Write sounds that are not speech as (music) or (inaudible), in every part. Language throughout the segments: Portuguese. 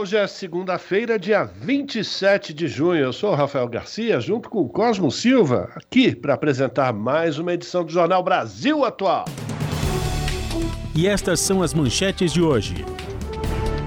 Hoje é segunda-feira, dia 27 de junho. Eu sou o Rafael Garcia, junto com o Cosmo Silva, aqui para apresentar mais uma edição do Jornal Brasil Atual. E estas são as manchetes de hoje.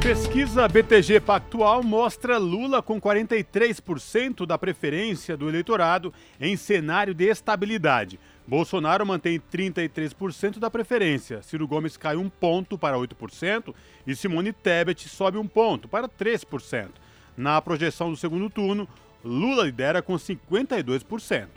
Pesquisa BTG Pactual mostra Lula com 43% da preferência do eleitorado em cenário de estabilidade. Bolsonaro mantém 33% da preferência. Ciro Gomes cai um ponto para 8% e Simone Tebet sobe um ponto para 3%. Na projeção do segundo turno, Lula lidera com 52%.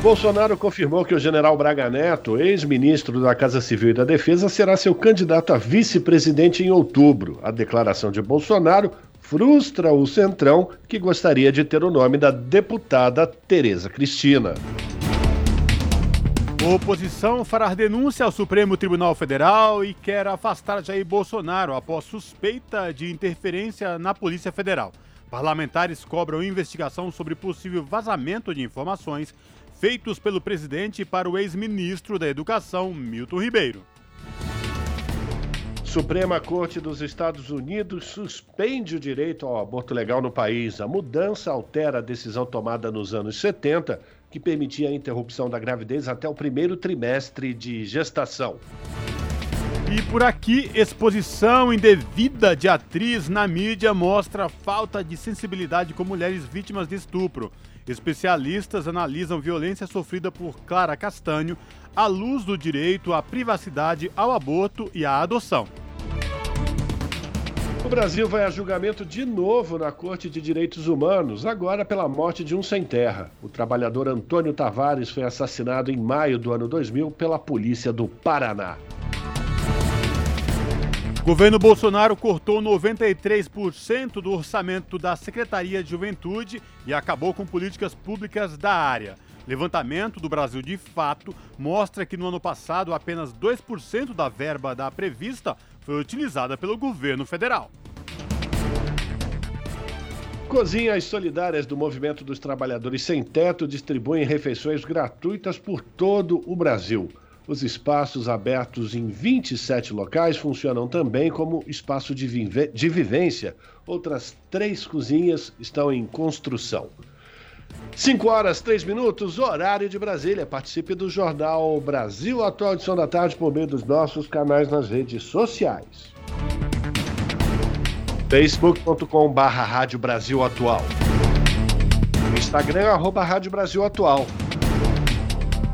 Bolsonaro confirmou que o general Braga Neto, ex-ministro da Casa Civil e da Defesa, será seu candidato a vice-presidente em outubro. A declaração de Bolsonaro frustra o Centrão, que gostaria de ter o nome da deputada Tereza Cristina. Oposição fará denúncia ao Supremo Tribunal Federal e quer afastar Jair Bolsonaro após suspeita de interferência na Polícia Federal. Parlamentares cobram investigação sobre possível vazamento de informações feitos pelo presidente para o ex-ministro da Educação, Milton Ribeiro. Suprema Corte dos Estados Unidos suspende o direito ao aborto legal no país. A mudança altera a decisão tomada nos anos 70, que permitia a interrupção da gravidez até o primeiro trimestre de gestação. E por aqui, exposição indevida de atriz na mídia mostra falta de sensibilidade com mulheres vítimas de estupro. Especialistas analisam violência sofrida por Clara Castanho à luz do direito à privacidade, ao aborto e à adoção. O Brasil vai a julgamento de novo na Corte de Direitos Humanos, agora pela morte de um sem terra. O trabalhador Antônio Tavares foi assassinado em maio do ano 2000 pela polícia do Paraná. Governo Bolsonaro cortou 93% do orçamento da Secretaria de Juventude e acabou com políticas públicas da área. Levantamento do Brasil de Fato mostra que no ano passado apenas 2% da verba da prevista foi utilizada pelo governo federal. Cozinhas solidárias do Movimento dos Trabalhadores Sem Teto distribuem refeições gratuitas por todo o Brasil. Os espaços abertos em 27 locais funcionam também como espaço de, vive de vivência. Outras três cozinhas estão em construção. 5 horas, 3 minutos, horário de Brasília. Participe do Jornal Brasil Atual Edição da Tarde por meio dos nossos canais nas redes sociais. facebook.com.br Rádio Brasil Atual. Instagram, arroba Rádio Brasil Atual.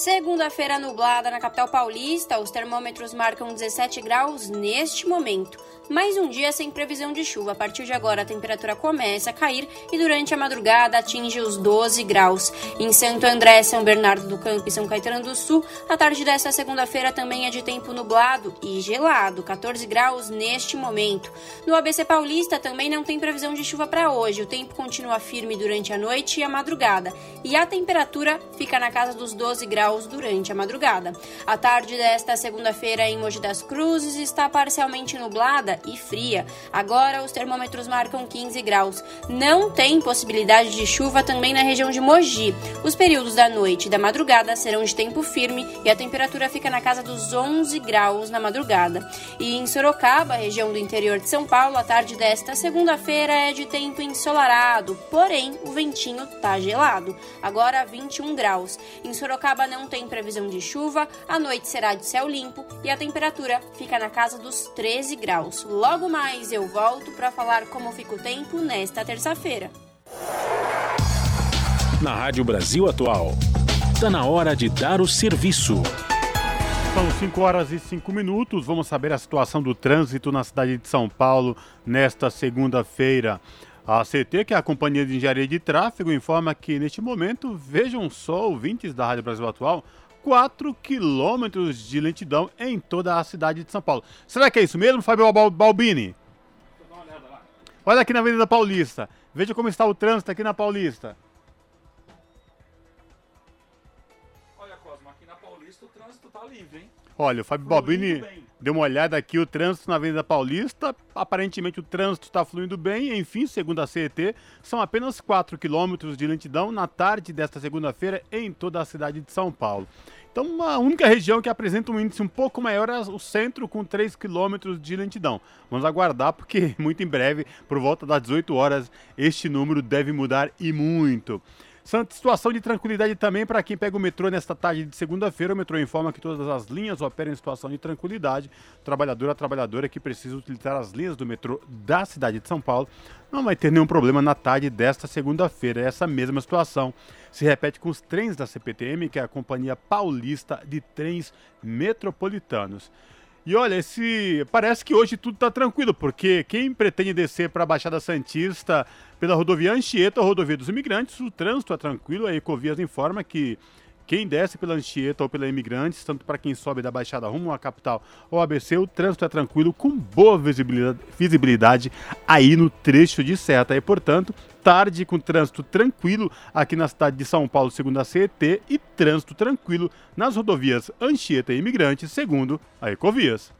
Segunda-feira nublada na capital paulista, os termômetros marcam 17 graus neste momento. Mais um dia sem previsão de chuva. A partir de agora, a temperatura começa a cair e durante a madrugada atinge os 12 graus. Em Santo André, São Bernardo do Campo e São Caetano do Sul, a tarde desta segunda-feira também é de tempo nublado e gelado, 14 graus neste momento. No ABC Paulista também não tem previsão de chuva para hoje. O tempo continua firme durante a noite e a madrugada, e a temperatura fica na casa dos 12 graus durante a madrugada. A tarde desta segunda-feira em Mogi das Cruzes está parcialmente nublada e fria. Agora os termômetros marcam 15 graus. Não tem possibilidade de chuva também na região de Mogi. Os períodos da noite e da madrugada serão de tempo firme e a temperatura fica na casa dos 11 graus na madrugada. E em Sorocaba, região do interior de São Paulo, a tarde desta segunda-feira é de tempo ensolarado, porém o ventinho tá gelado. Agora 21 graus. Em Sorocaba não tem previsão de chuva, a noite será de céu limpo e a temperatura fica na casa dos 13 graus. Logo mais eu volto para falar como fica o tempo nesta terça-feira. Na Rádio Brasil Atual, está na hora de dar o serviço. São 5 horas e 5 minutos. Vamos saber a situação do trânsito na cidade de São Paulo nesta segunda-feira. A CT, que é a Companhia de Engenharia de Tráfego, informa que neste momento, vejam só, ouvintes da Rádio Brasil Atual, 4 quilômetros de lentidão em toda a cidade de São Paulo. Será que é isso mesmo, Fábio Balbini? Olha aqui na Avenida Paulista. Veja como está o trânsito aqui na Paulista. Olha, Cosmo, aqui na Paulista o trânsito tá livre, hein? Olha, o Fábio Balbini deu uma olhada aqui, o trânsito na Avenida Paulista. Aparentemente o trânsito está fluindo bem. Enfim, segundo a CET, são apenas 4 quilômetros de lentidão na tarde desta segunda-feira em toda a cidade de São Paulo. Então, a única região que apresenta um índice um pouco maior é o centro, com 3 quilômetros de lentidão. Vamos aguardar, porque (laughs) muito em breve, por volta das 18 horas, este número deve mudar e muito. Situação de tranquilidade também para quem pega o metrô nesta tarde de segunda-feira. O metrô informa que todas as linhas operam em situação de tranquilidade. Trabalhador, a trabalhadora que precisa utilizar as linhas do metrô da cidade de São Paulo não vai ter nenhum problema na tarde desta segunda-feira. Essa mesma situação se repete com os trens da CPTM, que é a Companhia Paulista de Trens Metropolitanos. E olha, esse parece que hoje tudo está tranquilo, porque quem pretende descer para a Baixada Santista pela rodovia Anchieta, a rodovia dos imigrantes, o trânsito é tranquilo. A Ecovias informa que quem desce pela Anchieta ou pela Imigrantes, tanto para quem sobe da Baixada rumo à capital ou ABC, o trânsito é tranquilo, com boa visibilidade, visibilidade aí no trecho de seta. E, portanto, tarde com trânsito tranquilo aqui na cidade de São Paulo, segundo a CET, e trânsito tranquilo nas rodovias Anchieta e Imigrantes, segundo a Ecovias.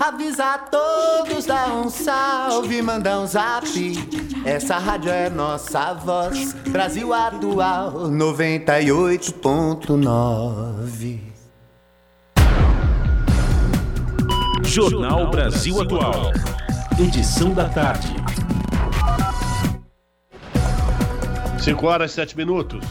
Avisa a todos, dá um salve, manda um zap. Essa rádio é nossa voz. Brasil Atual 98.9. Jornal Brasil Atual. Edição da tarde. 5 horas e 7 minutos.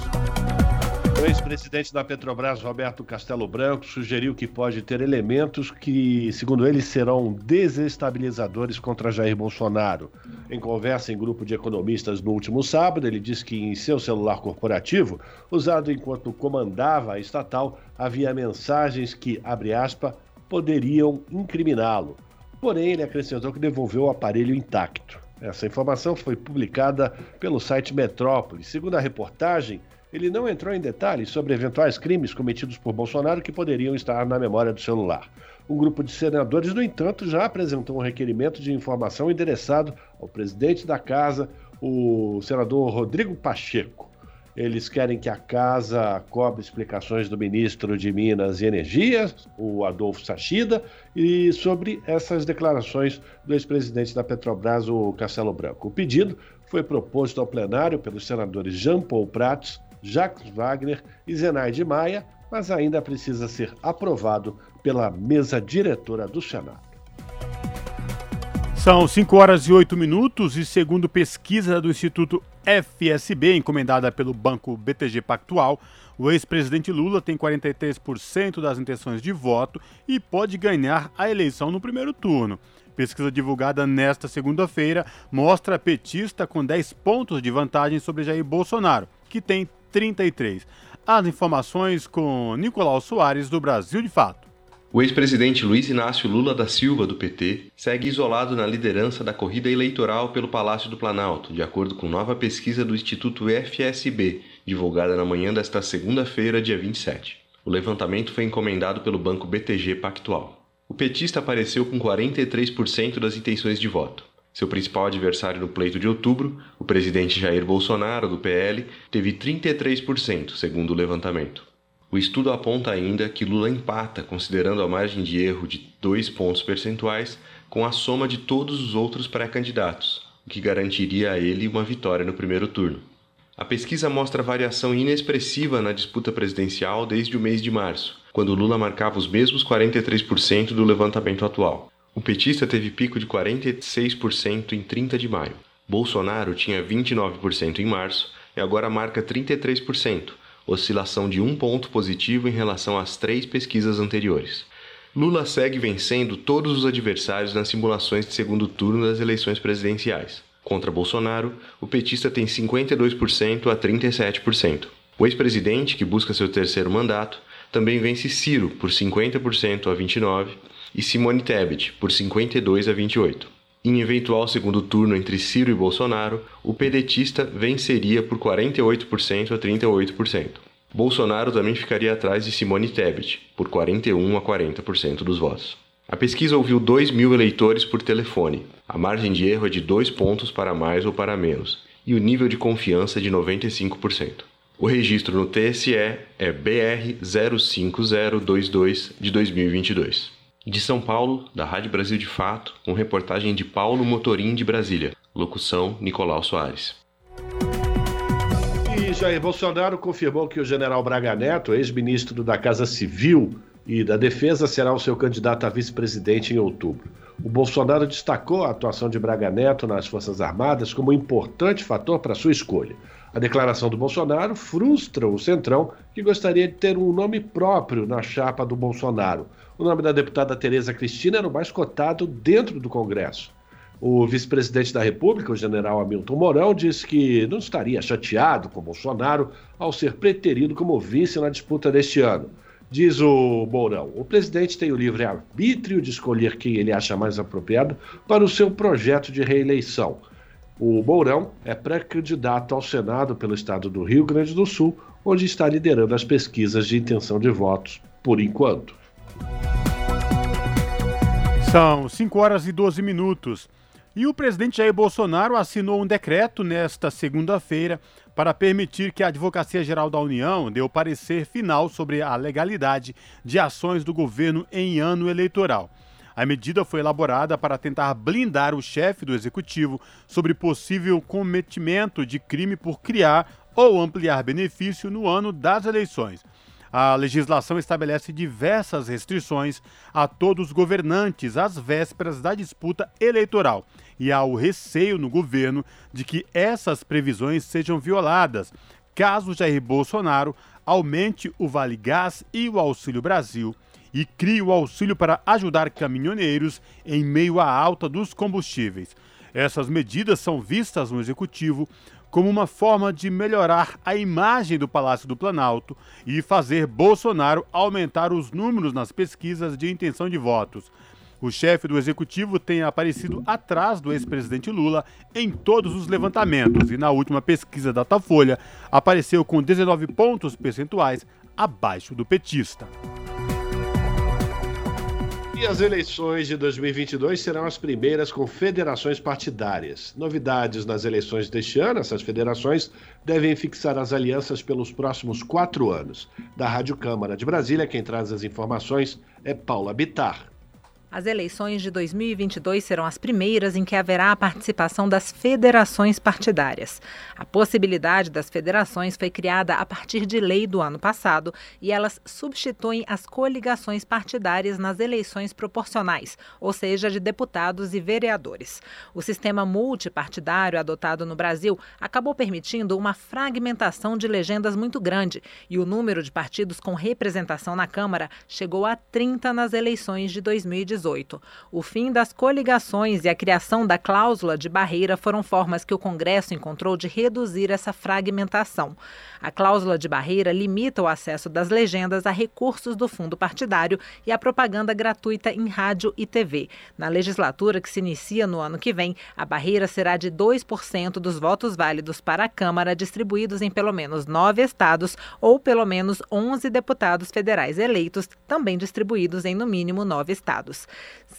O ex-presidente da Petrobras, Roberto Castelo Branco, sugeriu que pode ter elementos que, segundo ele, serão desestabilizadores contra Jair Bolsonaro. Em conversa em grupo de economistas no último sábado, ele disse que em seu celular corporativo, usado enquanto comandava a estatal, havia mensagens que, abre aspas, poderiam incriminá-lo. Porém, ele acrescentou que devolveu o aparelho intacto. Essa informação foi publicada pelo site Metrópolis. Segundo a reportagem, ele não entrou em detalhes sobre eventuais crimes cometidos por Bolsonaro que poderiam estar na memória do celular. Um grupo de senadores, no entanto, já apresentou um requerimento de informação endereçado ao presidente da casa, o senador Rodrigo Pacheco. Eles querem que a casa cobre explicações do ministro de Minas e Energia, o Adolfo Sachida, e sobre essas declarações do ex-presidente da Petrobras, o Castelo Branco. O pedido foi proposto ao plenário pelos senadores Jean Paul Prats, Jacques Wagner e Zenaide Maia, mas ainda precisa ser aprovado pela mesa diretora do Senado. São 5 horas e 8 minutos e, segundo pesquisa do Instituto FSB, encomendada pelo Banco BTG Pactual, o ex-presidente Lula tem 43% das intenções de voto e pode ganhar a eleição no primeiro turno. Pesquisa divulgada nesta segunda-feira mostra a petista com 10 pontos de vantagem sobre Jair Bolsonaro, que tem 33. As informações com Nicolau Soares, do Brasil de Fato. O ex-presidente Luiz Inácio Lula da Silva, do PT, segue isolado na liderança da corrida eleitoral pelo Palácio do Planalto, de acordo com nova pesquisa do Instituto FSB, divulgada na manhã desta segunda-feira, dia 27. O levantamento foi encomendado pelo banco BTG Pactual. O petista apareceu com 43% das intenções de voto. Seu principal adversário no pleito de outubro, o presidente Jair Bolsonaro, do PL, teve 33%, segundo o levantamento. O estudo aponta ainda que Lula empata, considerando a margem de erro de dois pontos percentuais, com a soma de todos os outros pré-candidatos, o que garantiria a ele uma vitória no primeiro turno. A pesquisa mostra variação inexpressiva na disputa presidencial desde o mês de março, quando Lula marcava os mesmos 43% do levantamento atual. O petista teve pico de 46% em 30 de maio. Bolsonaro tinha 29% em março e agora marca 33%, oscilação de um ponto positivo em relação às três pesquisas anteriores. Lula segue vencendo todos os adversários nas simulações de segundo turno das eleições presidenciais. Contra Bolsonaro, o petista tem 52% a 37%. O ex-presidente, que busca seu terceiro mandato, também vence Ciro por 50% a 29% e Simone Tebet por 52% a 28%. Em eventual segundo turno entre Ciro e Bolsonaro, o pedetista venceria por 48% a 38%. Bolsonaro também ficaria atrás de Simone Tebet, por 41% a 40% dos votos. A pesquisa ouviu 2 mil eleitores por telefone. A margem de erro é de 2 pontos para mais ou para menos, e o nível de confiança é de 95%. O registro no TSE é BR 05022 de 2022. De São Paulo, da Rádio Brasil de Fato, com reportagem de Paulo Motorim de Brasília. Locução Nicolau Soares. E Jair Bolsonaro confirmou que o general Braga Neto, ex-ministro da Casa Civil, e da Defesa será o seu candidato a vice-presidente em outubro. O Bolsonaro destacou a atuação de Braga Neto nas Forças Armadas como um importante fator para sua escolha. A declaração do Bolsonaro frustra o Centrão, que gostaria de ter um nome próprio na chapa do Bolsonaro. O nome da deputada Tereza Cristina era o mais cotado dentro do Congresso. O vice-presidente da República, o general Hamilton Mourão, disse que não estaria chateado com Bolsonaro ao ser preterido como vice na disputa deste ano. Diz o Mourão: o presidente tem o livre arbítrio de escolher quem ele acha mais apropriado para o seu projeto de reeleição. O Mourão é pré-candidato ao Senado pelo estado do Rio Grande do Sul, onde está liderando as pesquisas de intenção de votos por enquanto. São 5 horas e 12 minutos. E o presidente Jair Bolsonaro assinou um decreto nesta segunda-feira para permitir que a Advocacia Geral da União dê o parecer final sobre a legalidade de ações do governo em ano eleitoral. A medida foi elaborada para tentar blindar o chefe do executivo sobre possível cometimento de crime por criar ou ampliar benefício no ano das eleições. A legislação estabelece diversas restrições a todos os governantes às vésperas da disputa eleitoral e há o receio no governo de que essas previsões sejam violadas caso Jair Bolsonaro aumente o Vale Gás e o Auxílio Brasil e crie o auxílio para ajudar caminhoneiros em meio à alta dos combustíveis. Essas medidas são vistas no executivo como uma forma de melhorar a imagem do Palácio do Planalto e fazer Bolsonaro aumentar os números nas pesquisas de intenção de votos. O chefe do executivo tem aparecido atrás do ex-presidente Lula em todos os levantamentos e, na última pesquisa da Datafolha, apareceu com 19 pontos percentuais abaixo do petista. E as eleições de 2022 serão as primeiras com federações partidárias. Novidades nas eleições deste ano: essas federações devem fixar as alianças pelos próximos quatro anos. Da Rádio Câmara de Brasília, quem traz as informações é Paula Bitar. As eleições de 2022 serão as primeiras em que haverá a participação das federações partidárias. A possibilidade das federações foi criada a partir de lei do ano passado e elas substituem as coligações partidárias nas eleições proporcionais, ou seja, de deputados e vereadores. O sistema multipartidário adotado no Brasil acabou permitindo uma fragmentação de legendas muito grande e o número de partidos com representação na Câmara chegou a 30 nas eleições de 2018. 2018. O fim das coligações e a criação da cláusula de barreira foram formas que o Congresso encontrou de reduzir essa fragmentação. A cláusula de barreira limita o acesso das legendas a recursos do fundo partidário e a propaganda gratuita em rádio e TV. Na legislatura que se inicia no ano que vem, a barreira será de 2% dos votos válidos para a Câmara distribuídos em pelo menos nove estados ou pelo menos 11 deputados federais eleitos, também distribuídos em no mínimo nove estados.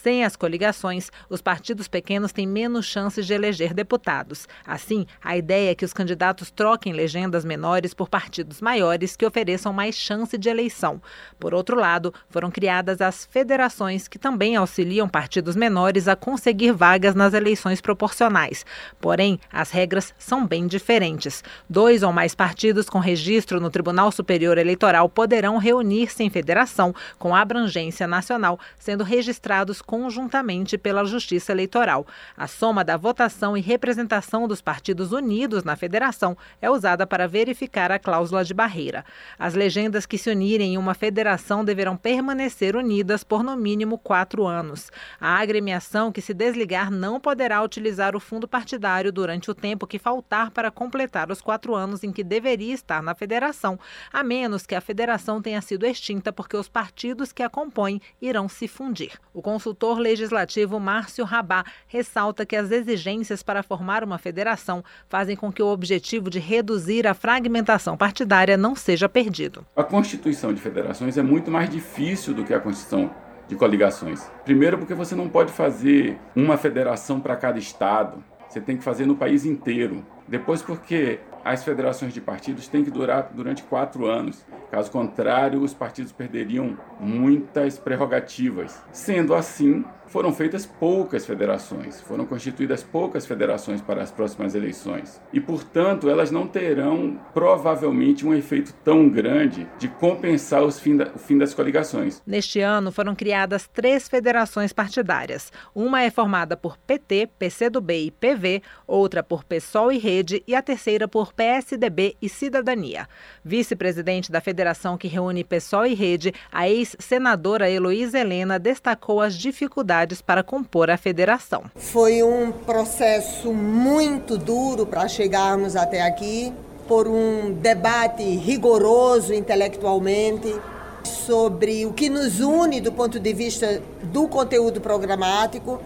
Sem as coligações, os partidos pequenos têm menos chances de eleger deputados. Assim, a ideia é que os candidatos troquem legendas menores por partidos maiores que ofereçam mais chance de eleição. Por outro lado, foram criadas as federações, que também auxiliam partidos menores a conseguir vagas nas eleições proporcionais. Porém, as regras são bem diferentes. Dois ou mais partidos com registro no Tribunal Superior Eleitoral poderão reunir-se em federação com abrangência nacional, sendo registrados conjuntamente pela Justiça Eleitoral. A soma da votação e representação dos partidos unidos na federação é usada para verificar a cláusula de barreira. As legendas que se unirem em uma federação deverão permanecer unidas por no mínimo quatro anos. A agremiação que se desligar não poderá utilizar o fundo partidário durante o tempo que faltar para completar os quatro anos em que deveria estar na federação, a menos que a federação tenha sido extinta porque os partidos que a compõem irão se fundir. O consultor legislativo Márcio Rabá ressalta que as exigências para formar uma federação fazem com que o objetivo de reduzir a fragmentação partidária não seja perdido. A constituição de federações é muito mais difícil do que a constituição de coligações. Primeiro, porque você não pode fazer uma federação para cada estado, você tem que fazer no país inteiro. Depois, porque as federações de partidos têm que durar durante quatro anos. Caso contrário, os partidos perderiam muitas prerrogativas. Sendo assim, foram feitas poucas federações, foram constituídas poucas federações para as próximas eleições. E, portanto, elas não terão provavelmente um efeito tão grande de compensar fim da, o fim das coligações. Neste ano foram criadas três federações partidárias. Uma é formada por PT, PCdoB e PV, outra por PSOL e Rede e a terceira por PSDB e Cidadania. Vice-presidente da federação que reúne PSOL e Rede, a ex-senadora Heloísa Helena destacou as dificuldades para compor a federação. Foi um processo muito duro para chegarmos até aqui, por um debate rigoroso intelectualmente sobre o que nos une do ponto de vista do conteúdo programático.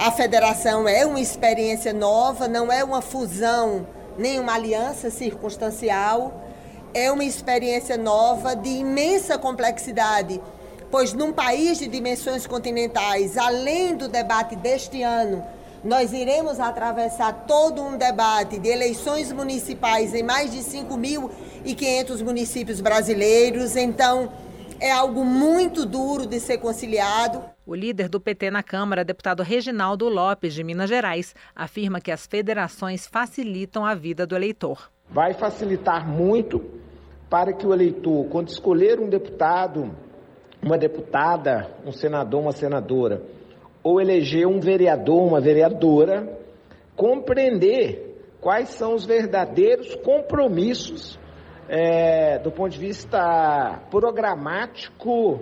A federação é uma experiência nova, não é uma fusão nem uma aliança circunstancial, é uma experiência nova de imensa complexidade pois num país de dimensões continentais, além do debate deste ano, nós iremos atravessar todo um debate de eleições municipais em mais de 5.500 municípios brasileiros. Então, é algo muito duro de ser conciliado. O líder do PT na Câmara, deputado Reginaldo Lopes, de Minas Gerais, afirma que as federações facilitam a vida do eleitor. Vai facilitar muito para que o eleitor, quando escolher um deputado uma deputada, um senador, uma senadora, ou eleger um vereador, uma vereadora, compreender quais são os verdadeiros compromissos é, do ponto de vista programático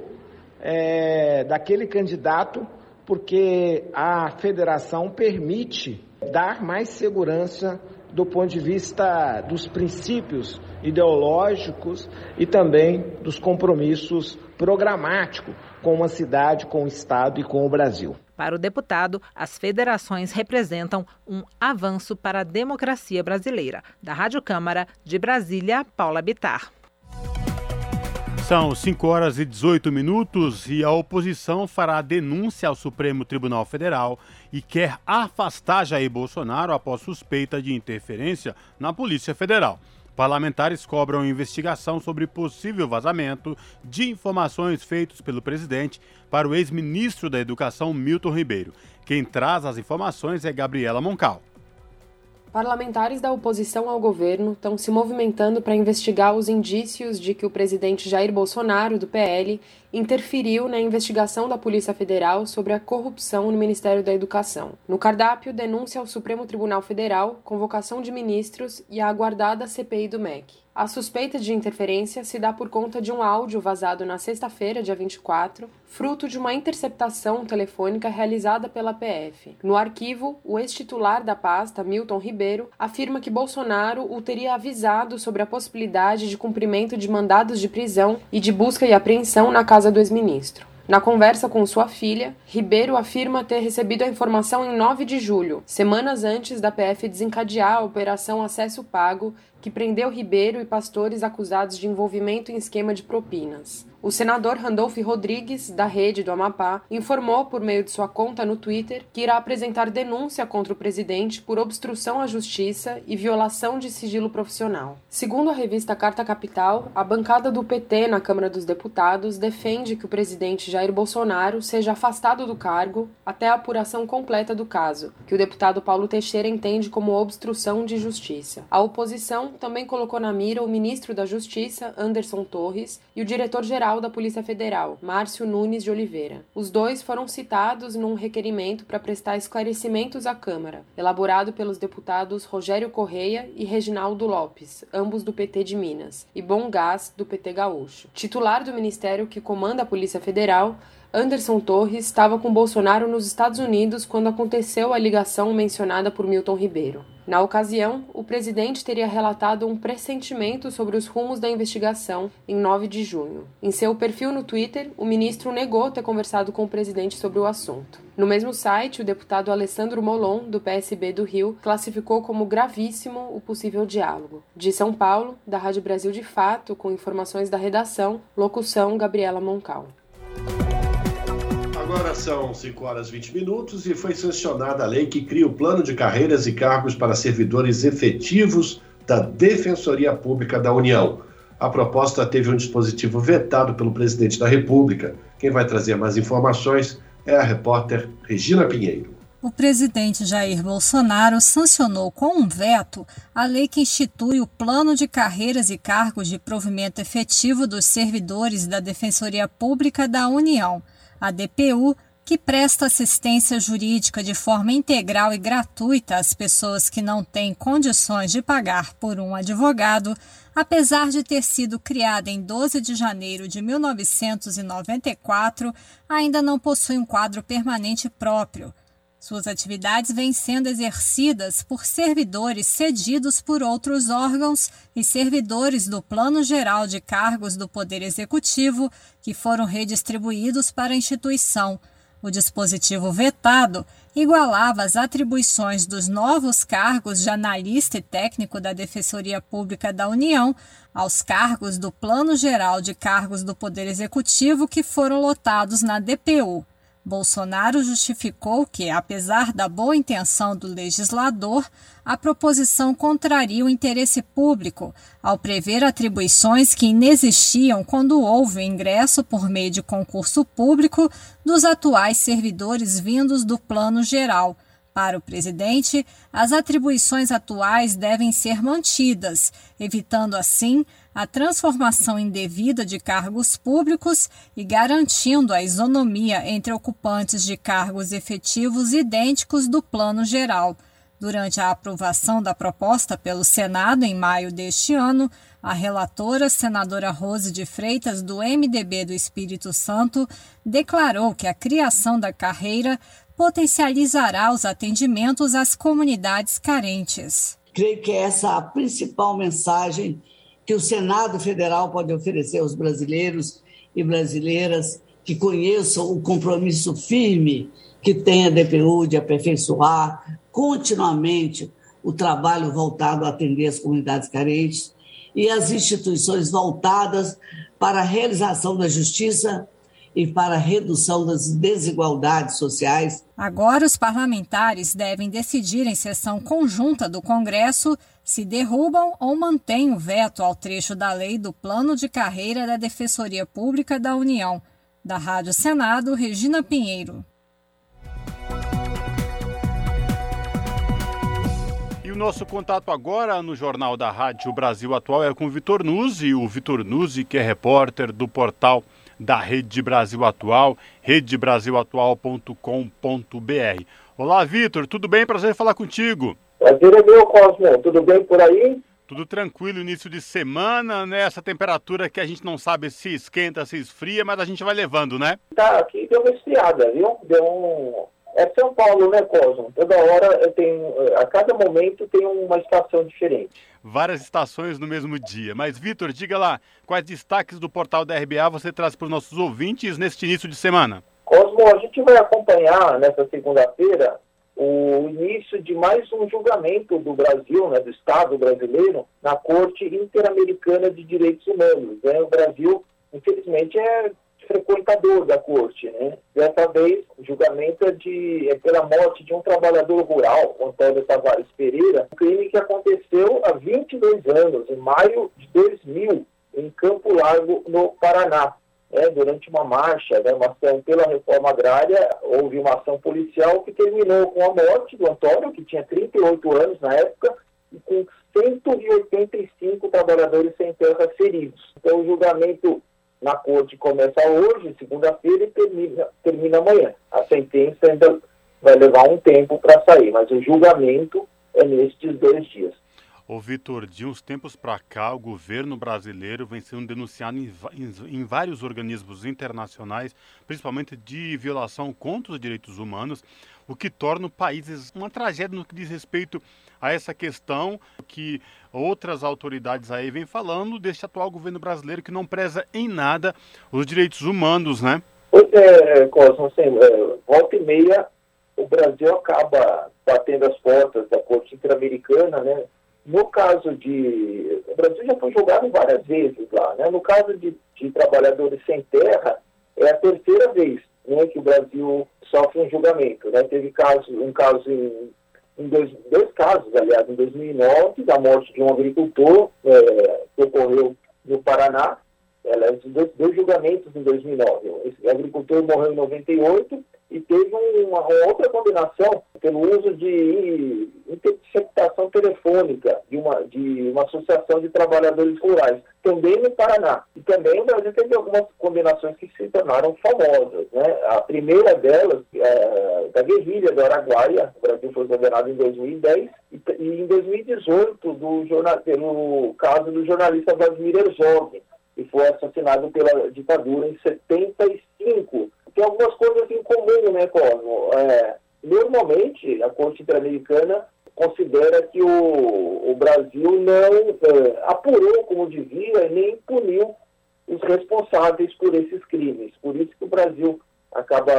é, daquele candidato, porque a federação permite dar mais segurança do ponto de vista dos princípios ideológicos e também dos compromissos programáticos com a cidade, com o Estado e com o Brasil. Para o deputado, as federações representam um avanço para a democracia brasileira. Da Rádio Câmara, de Brasília, Paula Bitar. São 5 horas e 18 minutos e a oposição fará denúncia ao Supremo Tribunal Federal e quer afastar Jair Bolsonaro após suspeita de interferência na Polícia Federal. Parlamentares cobram investigação sobre possível vazamento de informações feitos pelo presidente para o ex-ministro da Educação Milton Ribeiro. Quem traz as informações é Gabriela Moncal. Parlamentares da oposição ao governo estão se movimentando para investigar os indícios de que o presidente Jair Bolsonaro, do PL, interferiu na investigação da Polícia Federal sobre a corrupção no Ministério da Educação. No cardápio, denúncia ao Supremo Tribunal Federal, convocação de ministros e a aguardada CPI do MEC. A suspeita de interferência se dá por conta de um áudio vazado na sexta-feira, dia 24, fruto de uma interceptação telefônica realizada pela PF. No arquivo, o ex-titular da pasta, Milton Ribeiro, afirma que Bolsonaro o teria avisado sobre a possibilidade de cumprimento de mandados de prisão e de busca e apreensão na casa do ex-ministro. Na conversa com sua filha, Ribeiro afirma ter recebido a informação em 9 de julho, semanas antes da PF desencadear a Operação Acesso Pago, que prendeu Ribeiro e pastores acusados de envolvimento em esquema de propinas. O senador Randolph Rodrigues, da Rede do Amapá, informou por meio de sua conta no Twitter que irá apresentar denúncia contra o presidente por obstrução à justiça e violação de sigilo profissional. Segundo a revista Carta Capital, a bancada do PT na Câmara dos Deputados defende que o presidente Jair Bolsonaro seja afastado do cargo até a apuração completa do caso, que o deputado Paulo Teixeira entende como obstrução de justiça. A oposição também colocou na mira o ministro da Justiça, Anderson Torres, e o diretor-geral Geral da Polícia Federal, Márcio Nunes de Oliveira. Os dois foram citados num requerimento para prestar esclarecimentos à Câmara, elaborado pelos deputados Rogério Correia e Reginaldo Lopes, ambos do PT de Minas, e Bom Gás, do PT gaúcho. Titular do ministério que comanda a Polícia Federal, Anderson Torres estava com Bolsonaro nos Estados Unidos quando aconteceu a ligação mencionada por Milton Ribeiro. Na ocasião, o presidente teria relatado um pressentimento sobre os rumos da investigação em 9 de junho. Em seu perfil no Twitter, o ministro negou ter conversado com o presidente sobre o assunto. No mesmo site, o deputado Alessandro Molon, do PSB do Rio, classificou como gravíssimo o possível diálogo. De São Paulo, da Rádio Brasil de Fato, com informações da redação, locução Gabriela Moncal. Agora são 5 horas e 20 minutos e foi sancionada a lei que cria o plano de carreiras e cargos para servidores efetivos da Defensoria Pública da União. A proposta teve um dispositivo vetado pelo presidente da República. Quem vai trazer mais informações é a repórter Regina Pinheiro. O presidente Jair Bolsonaro sancionou com um veto a lei que institui o Plano de Carreiras e Cargos de Provimento Efetivo dos Servidores da Defensoria Pública da União a DPU, que presta assistência jurídica de forma integral e gratuita às pessoas que não têm condições de pagar por um advogado, apesar de ter sido criada em 12 de janeiro de 1994, ainda não possui um quadro permanente próprio. Suas atividades vêm sendo exercidas por servidores cedidos por outros órgãos e servidores do Plano Geral de Cargos do Poder Executivo que foram redistribuídos para a instituição. O dispositivo vetado igualava as atribuições dos novos cargos de analista e técnico da Defensoria Pública da União aos cargos do Plano Geral de Cargos do Poder Executivo que foram lotados na DPU. Bolsonaro justificou que, apesar da boa intenção do legislador, a proposição contraria o interesse público ao prever atribuições que inexistiam quando houve o ingresso por meio de concurso público dos atuais servidores vindos do Plano Geral. Para o presidente, as atribuições atuais devem ser mantidas, evitando assim a transformação indevida de cargos públicos e garantindo a isonomia entre ocupantes de cargos efetivos idênticos do Plano Geral. Durante a aprovação da proposta pelo Senado em maio deste ano, a relatora, senadora Rose de Freitas, do MDB do Espírito Santo, declarou que a criação da carreira potencializará os atendimentos às comunidades carentes. Creio que essa é a principal mensagem que o Senado Federal pode oferecer aos brasileiros e brasileiras que conheçam o compromisso firme que tem a DPU de aperfeiçoar continuamente o trabalho voltado a atender as comunidades carentes e as instituições voltadas para a realização da justiça e para a redução das desigualdades sociais. Agora, os parlamentares devem decidir em sessão conjunta do Congresso se derrubam ou mantêm o veto ao trecho da lei do Plano de Carreira da Defensoria Pública da União. Da Rádio Senado, Regina Pinheiro. E o nosso contato agora no Jornal da Rádio Brasil Atual é com o Vitor Nuzzi, o Vitor Nuzzi, que é repórter do portal da Rede Brasil Atual, redebrasilatual.com.br. Olá, Vitor, tudo bem? Prazer em falar contigo. Prazer é meu, Cosmo. Tudo bem por aí? Tudo tranquilo, início de semana, né? Essa temperatura que a gente não sabe se esquenta, se esfria, mas a gente vai levando, né? Tá, aqui deu uma esfriada, viu? Deu um... É São Paulo, né, Cosmo? Toda hora eu tenho, a cada momento tem uma estação diferente. Várias estações no mesmo dia. Mas, Vitor, diga lá, quais destaques do portal da RBA você traz para os nossos ouvintes neste início de semana? Cosmo, a gente vai acompanhar nessa segunda-feira o início de mais um julgamento do Brasil, né, do Estado brasileiro, na Corte Interamericana de Direitos Humanos. Né? O Brasil, infelizmente, é frequentador da corte. Né? Dessa vez, o julgamento é, de, é pela morte de um trabalhador rural, Antônio Tavares Pereira, um crime que aconteceu há 22 anos, em maio de 2000, em Campo Largo, no Paraná. É, durante uma marcha, né, uma ação pela reforma agrária, houve uma ação policial que terminou com a morte do Antônio, que tinha 38 anos na época, e com 185 trabalhadores sem terra feridos. Então, o julgamento na corte começa hoje, segunda-feira, e termina, termina amanhã. A sentença ainda vai levar um tempo para sair, mas o julgamento é nestes dois dias. Ô Vitor, de uns tempos para cá, o governo brasileiro vem sendo denunciado em, em, em, vários organismos internacionais, principalmente de violação contra os direitos humanos, o que torna o país uma tragédia no que diz respeito a essa questão que outras autoridades aí vêm falando deste atual governo brasileiro que não preza em nada os direitos humanos, né? Pois é, Cosmo, assim, é, volta e meia o Brasil acaba batendo as portas da Corte Interamericana, né? No caso de. O Brasil já foi julgado várias vezes lá, né? No caso de, de trabalhadores sem terra, é a terceira vez né, que o Brasil sofre um julgamento. Né? Teve caso, um caso em, em dois, dois casos, aliás, em 2009, da morte de um agricultor é, que ocorreu no Paraná. Aliás, dois, dois julgamentos em 2009. Esse agricultor morreu em 98 e teve uma, uma outra combinação pelo uso de interceptação telefônica de uma, de uma associação de trabalhadores rurais, também no Paraná. E também o Brasil teve algumas combinações que se tornaram famosas. Né? A primeira delas, é, da guerrilha do Araguaia, o Brasil foi governado em 2010, e, e em 2018, do jornal, pelo caso do jornalista Vladimir Herzog, que foi assassinado pela ditadura em 75 tem algumas coisas em comum, né, Cosmo? É, normalmente, a Corte Interamericana considera que o, o Brasil não é, apurou como devia e nem puniu os responsáveis por esses crimes. Por isso que o Brasil acaba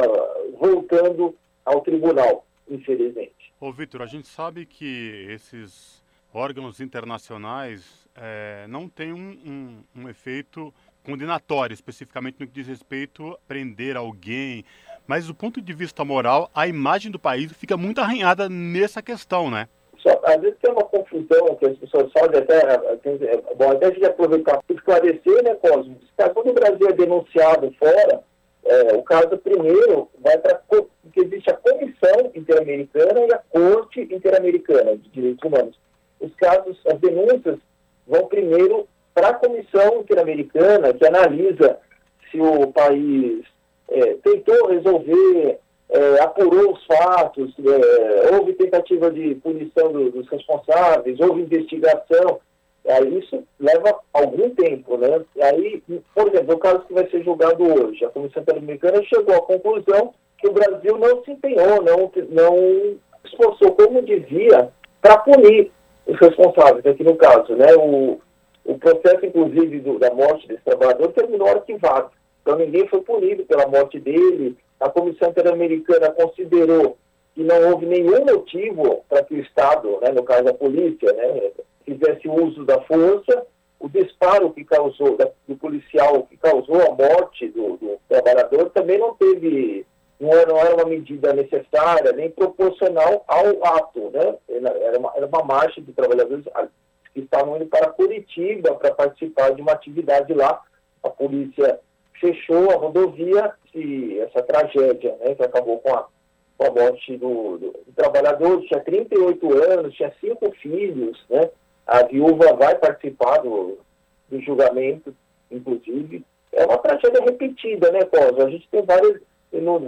voltando ao tribunal, infelizmente. Ô, Vitor, a gente sabe que esses órgãos internacionais é, não têm um, um, um efeito condenatória, especificamente no que diz respeito a prender alguém. Mas do ponto de vista moral, a imagem do país fica muito arranhada nessa questão, né? Só, às vezes tem uma confusão que as pessoas fazem até, é bom, até a gente aproveitar para esclarecer, né, Cosmo? Quando o Brasil é denunciado fora, é, o caso primeiro vai para que existe a Comissão Interamericana e a Corte Interamericana de Direitos Humanos. Os casos, as denúncias vão primeiro para a Comissão Interamericana, que analisa se o país é, tentou resolver, é, apurou os fatos, é, houve tentativa de punição do, dos responsáveis, houve investigação, aí isso leva algum tempo, né? Aí, por exemplo, o caso que vai ser julgado hoje, a Comissão Interamericana chegou à conclusão que o Brasil não se empenhou, não, não esforçou como devia para punir os responsáveis, aqui no caso, né? O, o processo, inclusive, do, da morte desse trabalhador terminou arquivado. Então, ninguém foi punido pela morte dele. A Comissão Interamericana considerou que não houve nenhum motivo para que o Estado, né, no caso a polícia, né, fizesse uso da força. O disparo que causou, da, do policial que causou a morte do, do trabalhador também não teve, não era, uma medida necessária nem proporcional ao ato. Né? Era, uma, era uma marcha de trabalhadores que estavam indo para Curitiba para participar de uma atividade lá. A polícia fechou a rodovia e essa tragédia, né, que acabou com a, com a morte do, do, do trabalhador, tinha 38 anos, tinha cinco filhos, né? A viúva vai participar do, do julgamento, inclusive. É uma tragédia repetida, né, Cosmo? A gente tem várias,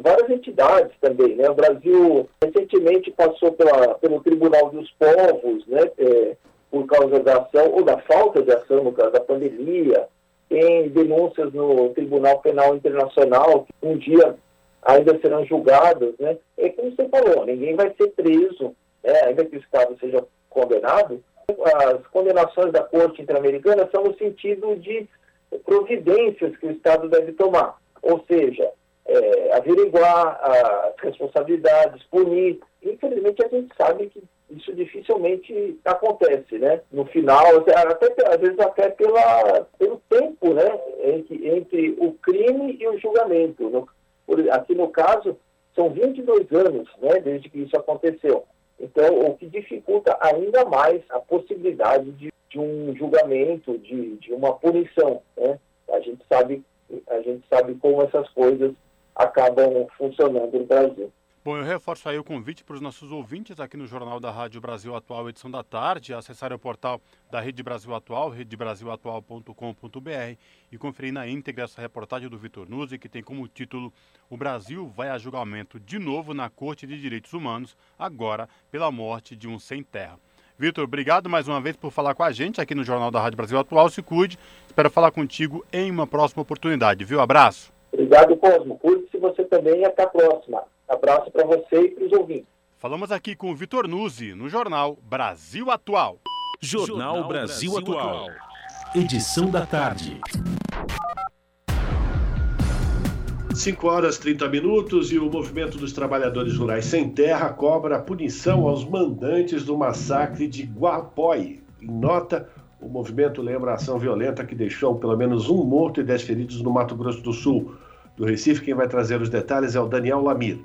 várias entidades também, né? O Brasil recentemente passou pela, pelo Tribunal dos Povos, né? É, por causa da ação ou da falta de ação, no caso da pandemia, tem denúncias no Tribunal Penal Internacional que um dia ainda serão julgadas, né? É como você falou, ninguém vai ser preso, né? ainda que o Estado seja condenado. As condenações da Corte Interamericana são no sentido de providências que o Estado deve tomar, ou seja, é, averiguar as responsabilidades, punir infelizmente a gente sabe que isso dificilmente acontece, né? No final, até, às vezes até pela, pelo tempo, né? Entre, entre o crime e o julgamento. No, por, aqui no caso, são 22 anos, né? Desde que isso aconteceu. Então, o que dificulta ainda mais a possibilidade de, de um julgamento, de, de uma punição, né? A gente sabe, a gente sabe como essas coisas acabam funcionando no Brasil. Bom, eu reforço aí o convite para os nossos ouvintes aqui no Jornal da Rádio Brasil Atual, edição da tarde, acessarem o portal da Rede Brasil Atual, redebrasilatual.com.br e conferir na íntegra essa reportagem do Vitor Nuzzi, que tem como título O Brasil vai a julgamento de novo na Corte de Direitos Humanos, agora pela morte de um sem terra. Vitor, obrigado mais uma vez por falar com a gente aqui no Jornal da Rádio Brasil Atual. Se cuide, espero falar contigo em uma próxima oportunidade, viu? Abraço. Obrigado, Cosmo. Cuide-se você também e até a próxima. Abraço para você e para os ouvintes. Falamos aqui com o Vitor Nuzzi, no jornal Brasil Atual. Jornal, jornal Brasil, Brasil Atual. Atual. Edição da tarde. 5 horas 30 minutos e o Movimento dos Trabalhadores Rurais Sem Terra cobra punição aos mandantes do massacre de Guapói. Em nota, o movimento lembra a ação violenta que deixou pelo menos um morto e dez feridos no Mato Grosso do Sul. Do Recife, quem vai trazer os detalhes é o Daniel Lamir.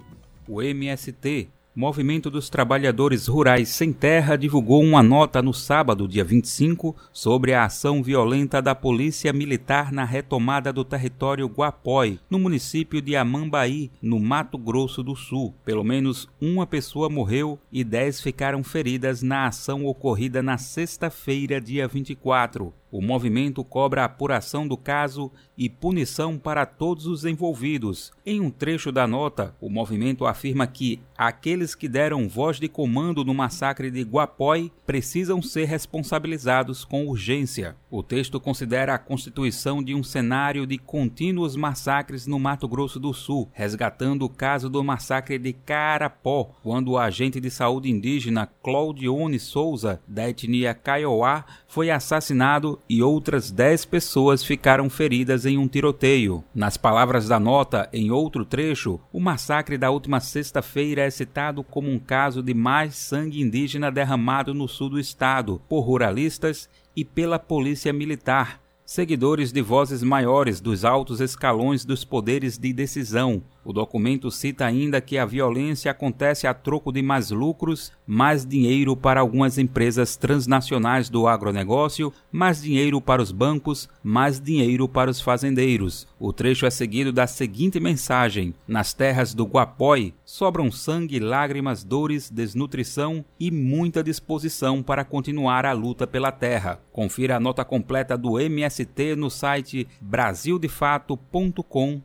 O MST, Movimento dos Trabalhadores Rurais Sem Terra, divulgou uma nota no sábado, dia 25, sobre a ação violenta da Polícia Militar na retomada do território Guapói, no município de Amambaí, no Mato Grosso do Sul. Pelo menos uma pessoa morreu e dez ficaram feridas na ação ocorrida na sexta-feira, dia 24. O movimento cobra a apuração do caso e punição para todos os envolvidos. Em um trecho da nota, o movimento afirma que aqueles que deram voz de comando no massacre de Guapói precisam ser responsabilizados com urgência. O texto considera a constituição de um cenário de contínuos massacres no Mato Grosso do Sul, resgatando o caso do massacre de Carapó, quando o agente de saúde indígena Claudione Souza, da etnia Kaiowá, foi assassinado e outras 10 pessoas ficaram feridas em um tiroteio. Nas palavras da nota, em outro trecho, o massacre da última sexta-feira é citado como um caso de mais sangue indígena derramado no sul do estado por ruralistas e pela polícia militar, seguidores de vozes maiores dos altos escalões dos poderes de decisão, o documento cita ainda que a violência acontece a troco de mais lucros, mais dinheiro para algumas empresas transnacionais do agronegócio, mais dinheiro para os bancos, mais dinheiro para os fazendeiros. O trecho é seguido da seguinte mensagem: Nas terras do Guapói sobram sangue, lágrimas, dores, desnutrição e muita disposição para continuar a luta pela terra. Confira a nota completa do MST no site brasildefato.com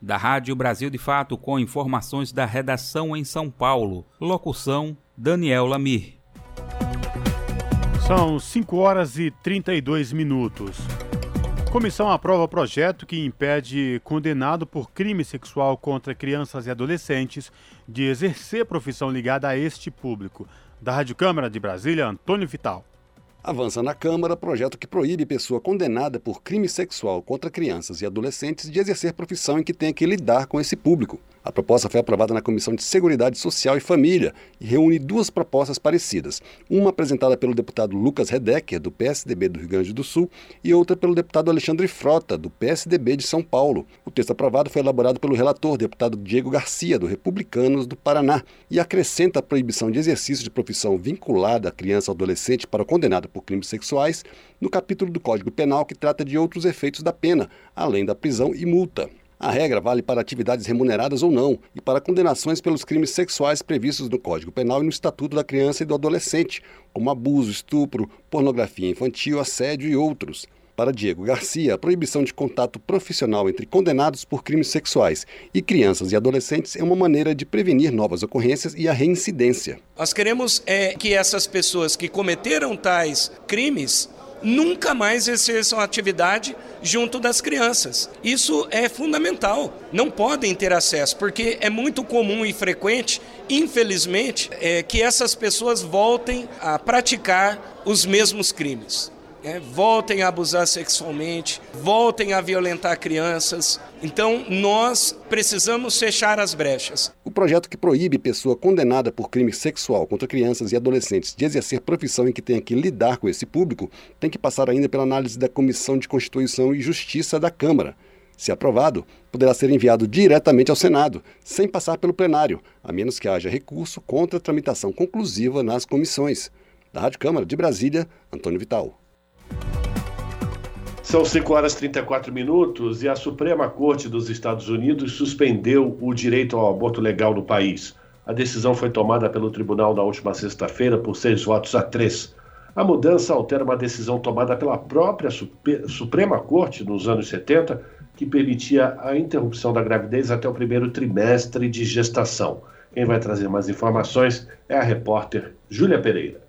da Rádio Brasil de Fato com informações da redação em São Paulo. Locução Daniel Lamir. São 5 horas e 32 minutos. Comissão aprova projeto que impede condenado por crime sexual contra crianças e adolescentes de exercer profissão ligada a este público. Da Rádio Câmara de Brasília, Antônio Vital. Avança na Câmara projeto que proíbe pessoa condenada por crime sexual contra crianças e adolescentes de exercer profissão em que tenha que lidar com esse público. A proposta foi aprovada na Comissão de Seguridade Social e Família e reúne duas propostas parecidas. Uma apresentada pelo deputado Lucas Redecker, do PSDB do Rio Grande do Sul, e outra pelo deputado Alexandre Frota, do PSDB de São Paulo. O texto aprovado foi elaborado pelo relator, deputado Diego Garcia, do Republicanos do Paraná, e acrescenta a proibição de exercício de profissão vinculada a criança ou adolescente para o condenado por crimes sexuais no capítulo do Código Penal que trata de outros efeitos da pena, além da prisão e multa. A regra vale para atividades remuneradas ou não e para condenações pelos crimes sexuais previstos no Código Penal e no Estatuto da Criança e do Adolescente, como abuso, estupro, pornografia infantil, assédio e outros. Para Diego Garcia, a proibição de contato profissional entre condenados por crimes sexuais e crianças e adolescentes é uma maneira de prevenir novas ocorrências e a reincidência. Nós queremos é que essas pessoas que cometeram tais crimes nunca mais exerçam atividade junto das crianças. Isso é fundamental. Não podem ter acesso, porque é muito comum e frequente, infelizmente, é, que essas pessoas voltem a praticar os mesmos crimes. É, voltem a abusar sexualmente, voltem a violentar crianças. Então, nós precisamos fechar as brechas. O projeto que proíbe pessoa condenada por crime sexual contra crianças e adolescentes de exercer profissão em que tenha que lidar com esse público tem que passar ainda pela análise da Comissão de Constituição e Justiça da Câmara. Se aprovado, poderá ser enviado diretamente ao Senado, sem passar pelo plenário, a menos que haja recurso contra a tramitação conclusiva nas comissões. Da Rádio Câmara de Brasília, Antônio Vital. São 5 horas e 34 minutos e a Suprema Corte dos Estados Unidos suspendeu o direito ao aborto legal no país. A decisão foi tomada pelo tribunal na última sexta-feira por seis votos a três. A mudança altera uma decisão tomada pela própria Suprema Corte nos anos 70, que permitia a interrupção da gravidez até o primeiro trimestre de gestação. Quem vai trazer mais informações é a repórter Júlia Pereira.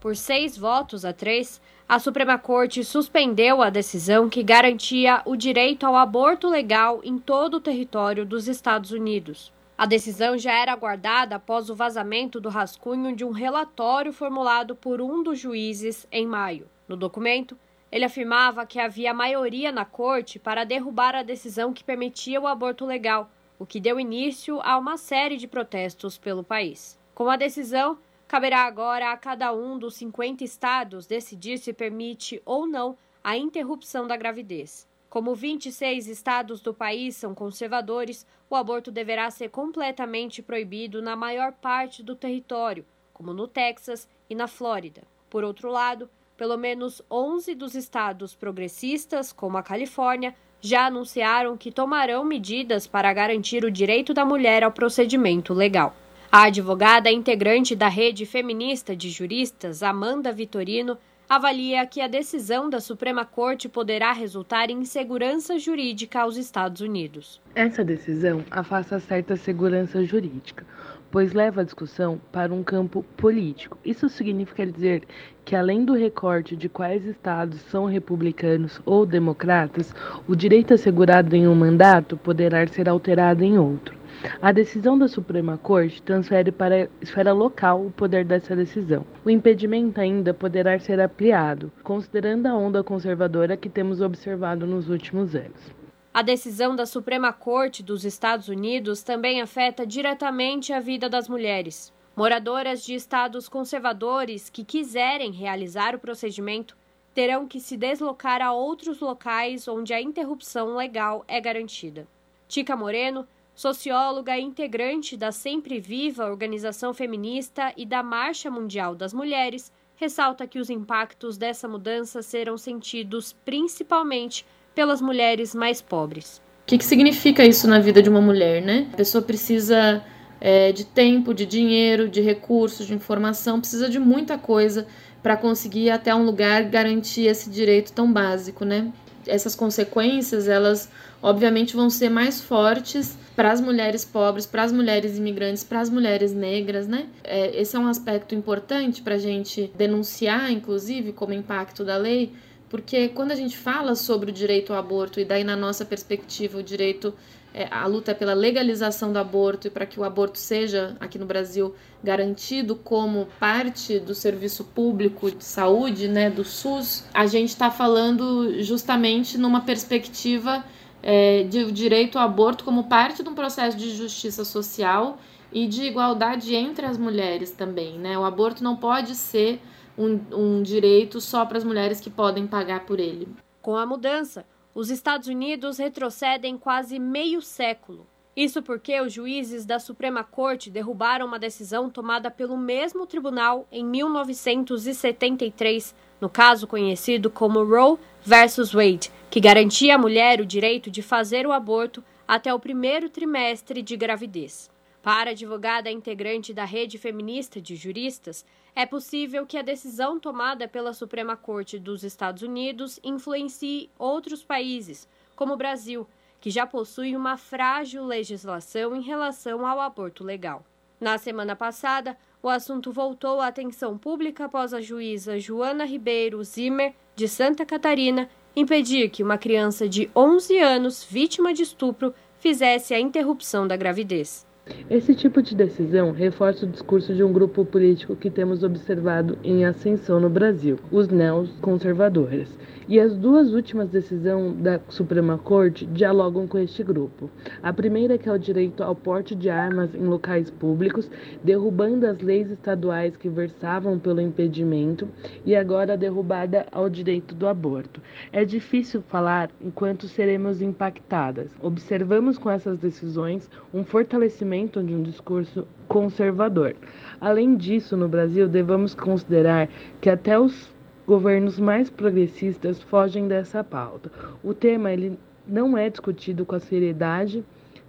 Por seis votos a três, a Suprema Corte suspendeu a decisão que garantia o direito ao aborto legal em todo o território dos Estados Unidos. A decisão já era aguardada após o vazamento do rascunho de um relatório formulado por um dos juízes em maio. No documento, ele afirmava que havia maioria na corte para derrubar a decisão que permitia o aborto legal, o que deu início a uma série de protestos pelo país. Com a decisão, Caberá agora a cada um dos 50 estados decidir se permite ou não a interrupção da gravidez. Como 26 estados do país são conservadores, o aborto deverá ser completamente proibido na maior parte do território, como no Texas e na Flórida. Por outro lado, pelo menos 11 dos estados progressistas, como a Califórnia, já anunciaram que tomarão medidas para garantir o direito da mulher ao procedimento legal. A advogada integrante da rede feminista de juristas, Amanda Vitorino, avalia que a decisão da Suprema Corte poderá resultar em insegurança jurídica aos Estados Unidos. Essa decisão afasta certa segurança jurídica, pois leva a discussão para um campo político. Isso significa dizer que, além do recorte de quais estados são republicanos ou democratas, o direito assegurado em um mandato poderá ser alterado em outro. A decisão da Suprema Corte transfere para a esfera local o poder dessa decisão. O impedimento ainda poderá ser ampliado, considerando a onda conservadora que temos observado nos últimos anos. A decisão da Suprema Corte dos Estados Unidos também afeta diretamente a vida das mulheres. Moradoras de estados conservadores que quiserem realizar o procedimento terão que se deslocar a outros locais onde a interrupção legal é garantida. Tica Moreno socióloga e integrante da Sempre Viva organização feminista e da Marcha Mundial das Mulheres, ressalta que os impactos dessa mudança serão sentidos principalmente pelas mulheres mais pobres. O que, que significa isso na vida de uma mulher, né? A pessoa precisa é, de tempo, de dinheiro, de recursos, de informação, precisa de muita coisa para conseguir até um lugar garantir esse direito tão básico, né? Essas consequências, elas obviamente vão ser mais fortes para as mulheres pobres, para as mulheres imigrantes, para as mulheres negras, né? É, esse é um aspecto importante para a gente denunciar, inclusive, como impacto da lei, porque quando a gente fala sobre o direito ao aborto, e daí na nossa perspectiva o direito, é, a luta é pela legalização do aborto e para que o aborto seja, aqui no Brasil, garantido como parte do serviço público de saúde, né, do SUS, a gente está falando justamente numa perspectiva é, de direito ao aborto como parte de um processo de justiça social e de igualdade entre as mulheres também. Né? O aborto não pode ser um, um direito só para as mulheres que podem pagar por ele. Com a mudança, os Estados Unidos retrocedem quase meio século. Isso porque os juízes da Suprema Corte derrubaram uma decisão tomada pelo mesmo tribunal em 1973, no caso conhecido como Roe versus Wade, que garantia à mulher o direito de fazer o aborto até o primeiro trimestre de gravidez. Para a advogada integrante da rede feminista de juristas, é possível que a decisão tomada pela Suprema Corte dos Estados Unidos influencie outros países, como o Brasil, que já possui uma frágil legislação em relação ao aborto legal. Na semana passada, o assunto voltou à atenção pública após a juíza Joana Ribeiro Zimmer, de Santa Catarina, impedir que uma criança de 11 anos, vítima de estupro, fizesse a interrupção da gravidez. Esse tipo de decisão reforça o discurso de um grupo político que temos observado em ascensão no Brasil, os neoconservadores. E as duas últimas decisões da Suprema Corte dialogam com este grupo. A primeira que é o direito ao porte de armas em locais públicos, derrubando as leis estaduais que versavam pelo impedimento, e agora derrubada ao direito do aborto. É difícil falar enquanto seremos impactadas. Observamos com essas decisões um fortalecimento de um discurso conservador. Além disso, no Brasil, devemos considerar que até os governos mais progressistas fogem dessa pauta. O tema ele não é discutido com a seriedade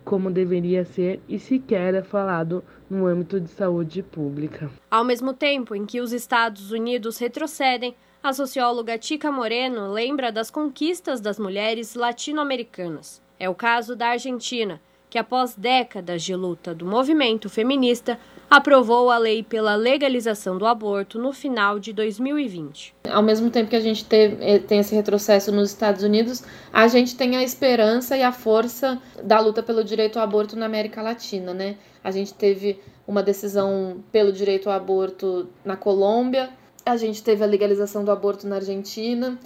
como deveria ser e sequer é falado no âmbito de saúde pública. Ao mesmo tempo em que os Estados Unidos retrocedem, a socióloga Tica Moreno lembra das conquistas das mulheres latino-americanas. É o caso da Argentina, que após décadas de luta do movimento feminista, aprovou a lei pela legalização do aborto no final de 2020. Ao mesmo tempo que a gente eh, tem esse retrocesso nos Estados Unidos, a gente tem a esperança e a força da luta pelo direito ao aborto na América Latina, né? A gente teve uma decisão pelo direito ao aborto na Colômbia, a gente teve a legalização do aborto na Argentina,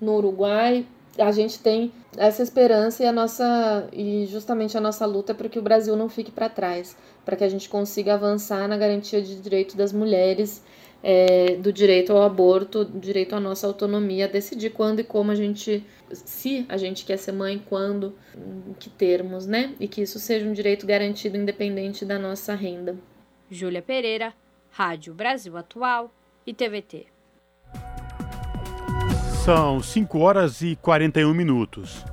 no Uruguai, a gente tem essa esperança e a nossa e justamente a nossa luta para que o Brasil não fique para trás, para que a gente consiga avançar na garantia de direito das mulheres, é, do direito ao aborto, direito à nossa autonomia, decidir quando e como a gente, se a gente quer ser mãe, quando, em que termos, né? E que isso seja um direito garantido independente da nossa renda. Júlia Pereira, Rádio Brasil Atual e TVT. São 5 horas e 41 minutos.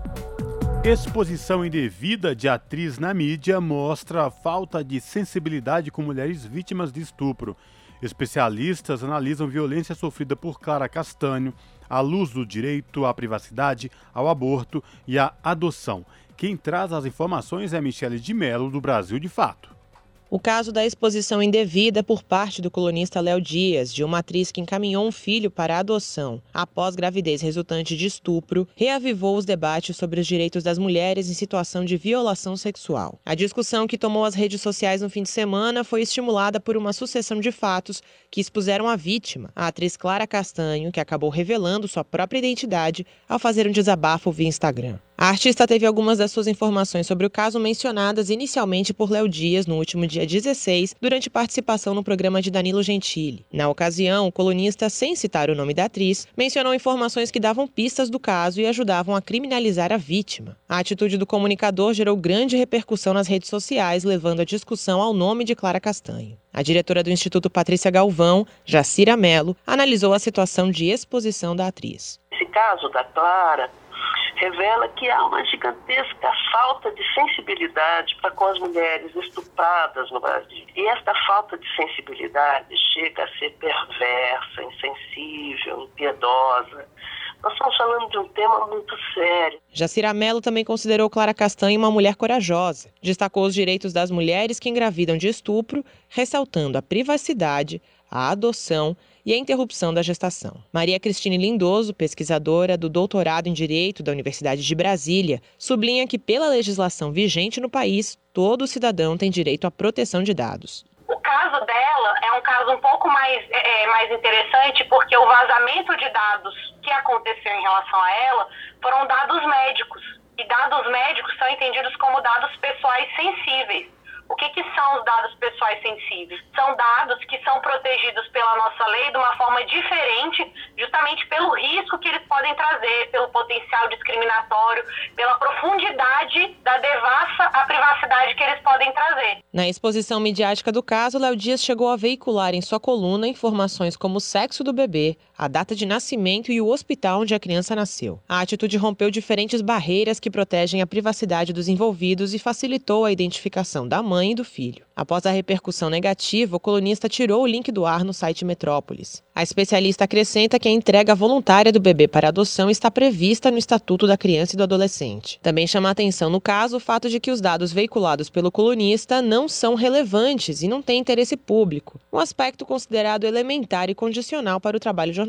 Exposição indevida de atriz na mídia mostra falta de sensibilidade com mulheres vítimas de estupro. Especialistas analisam violência sofrida por Clara Castanho à luz do direito à privacidade, ao aborto e à adoção. Quem traz as informações é Michele de Mello, do Brasil de Fato. O caso da exposição indevida por parte do colunista Léo Dias, de uma atriz que encaminhou um filho para a adoção após gravidez resultante de estupro, reavivou os debates sobre os direitos das mulheres em situação de violação sexual. A discussão que tomou as redes sociais no fim de semana foi estimulada por uma sucessão de fatos que expuseram a vítima, a atriz Clara Castanho, que acabou revelando sua própria identidade ao fazer um desabafo via Instagram. A artista teve algumas das suas informações sobre o caso mencionadas inicialmente por Léo Dias no último dia 16, durante participação no programa de Danilo Gentili. Na ocasião, o colunista, sem citar o nome da atriz, mencionou informações que davam pistas do caso e ajudavam a criminalizar a vítima. A atitude do comunicador gerou grande repercussão nas redes sociais, levando a discussão ao nome de Clara Castanho. A diretora do Instituto Patrícia Galvão, Jacira Mello, analisou a situação de exposição da atriz. Esse caso da Clara revela que há uma gigantesca falta de sensibilidade para com as mulheres estupradas no Brasil. E esta falta de sensibilidade chega a ser perversa, insensível, impiedosa. Nós estamos falando de um tema muito sério. Jacira Mello também considerou Clara Castanha uma mulher corajosa. Destacou os direitos das mulheres que engravidam de estupro, ressaltando a privacidade, a adoção e a interrupção da gestação. Maria Cristine Lindoso, pesquisadora do doutorado em Direito da Universidade de Brasília, sublinha que, pela legislação vigente no país, todo cidadão tem direito à proteção de dados. O caso dela é um caso um pouco mais, é, é, mais interessante porque o vazamento de dados que aconteceu em relação a ela foram dados médicos. E dados médicos são entendidos como dados pessoais sensíveis. O que, que são os dados pessoais sensíveis? São dados que são protegidos pela nossa lei de uma forma diferente, justamente pelo risco que eles podem trazer, pelo potencial discriminatório, pela profundidade da devassa à privacidade que eles podem trazer. Na exposição midiática do caso, Léo Dias chegou a veicular em sua coluna informações como o sexo do bebê, a data de nascimento e o hospital onde a criança nasceu. A atitude rompeu diferentes barreiras que protegem a privacidade dos envolvidos e facilitou a identificação da mãe e do filho. Após a repercussão negativa, o colunista tirou o link do ar no site Metrópolis. A especialista acrescenta que a entrega voluntária do bebê para adoção está prevista no Estatuto da Criança e do Adolescente. Também chama a atenção no caso o fato de que os dados veiculados pelo colunista não são relevantes e não têm interesse público, um aspecto considerado elementar e condicional para o trabalho jornalístico.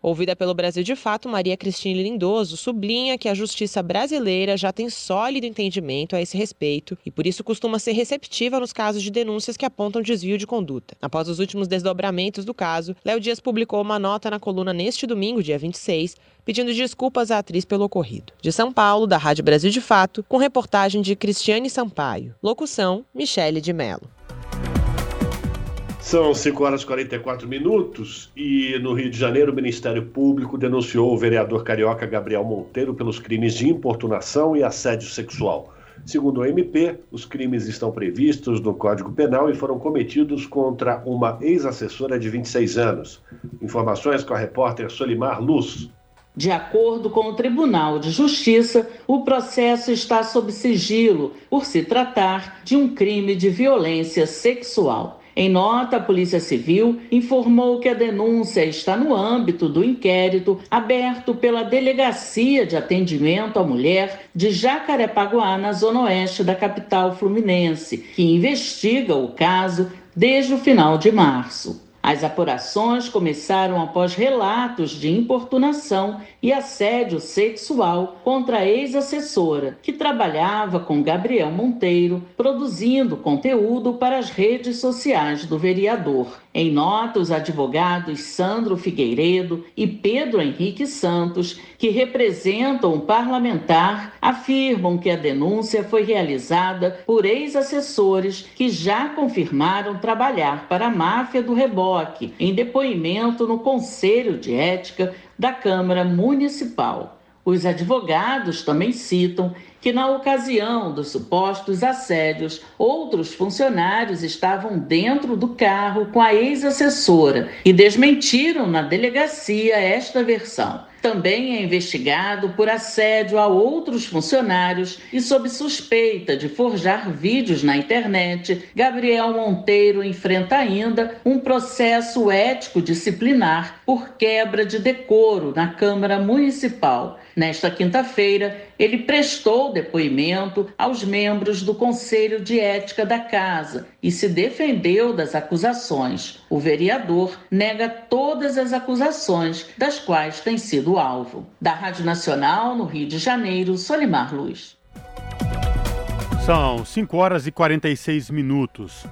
Ouvida pelo Brasil de Fato, Maria Cristine Lindoso sublinha que a justiça brasileira já tem sólido entendimento a esse respeito e por isso costuma ser receptiva nos casos de denúncias que apontam desvio de conduta. Após os últimos desdobramentos do caso, Léo Dias publicou uma nota na coluna neste domingo, dia 26, pedindo desculpas à atriz pelo ocorrido. De São Paulo, da Rádio Brasil de Fato, com reportagem de Cristiane Sampaio. Locução: Michele de Mello. São 5 horas e 44 minutos e no Rio de Janeiro o Ministério Público denunciou o vereador carioca Gabriel Monteiro pelos crimes de importunação e assédio sexual. Segundo o MP, os crimes estão previstos no Código Penal e foram cometidos contra uma ex-assessora de 26 anos. Informações com a repórter Solimar Luz. De acordo com o Tribunal de Justiça, o processo está sob sigilo por se tratar de um crime de violência sexual. Em nota, a Polícia Civil informou que a denúncia está no âmbito do inquérito aberto pela Delegacia de Atendimento à Mulher de Jacarepaguá, na zona oeste da capital fluminense, que investiga o caso desde o final de março. As apurações começaram após relatos de importunação e assédio sexual contra a ex-assessora, que trabalhava com Gabriel Monteiro, produzindo conteúdo para as redes sociais do vereador. Em nota, os advogados Sandro Figueiredo e Pedro Henrique Santos, que representam o parlamentar, afirmam que a denúncia foi realizada por ex-assessores que já confirmaram trabalhar para a máfia do reboque, em depoimento no Conselho de Ética da Câmara Municipal. Os advogados também citam que, na ocasião dos supostos assédios, outros funcionários estavam dentro do carro com a ex-assessora e desmentiram na delegacia esta versão. Também é investigado por assédio a outros funcionários e sob suspeita de forjar vídeos na internet. Gabriel Monteiro enfrenta ainda um processo ético disciplinar por quebra de decoro na Câmara Municipal. Nesta quinta-feira, ele prestou depoimento aos membros do Conselho de Ética da Casa e se defendeu das acusações. O vereador nega todas as acusações das quais tem sido alvo. Da Rádio Nacional, no Rio de Janeiro, Solimar Luz. São 5 horas e 46 minutos.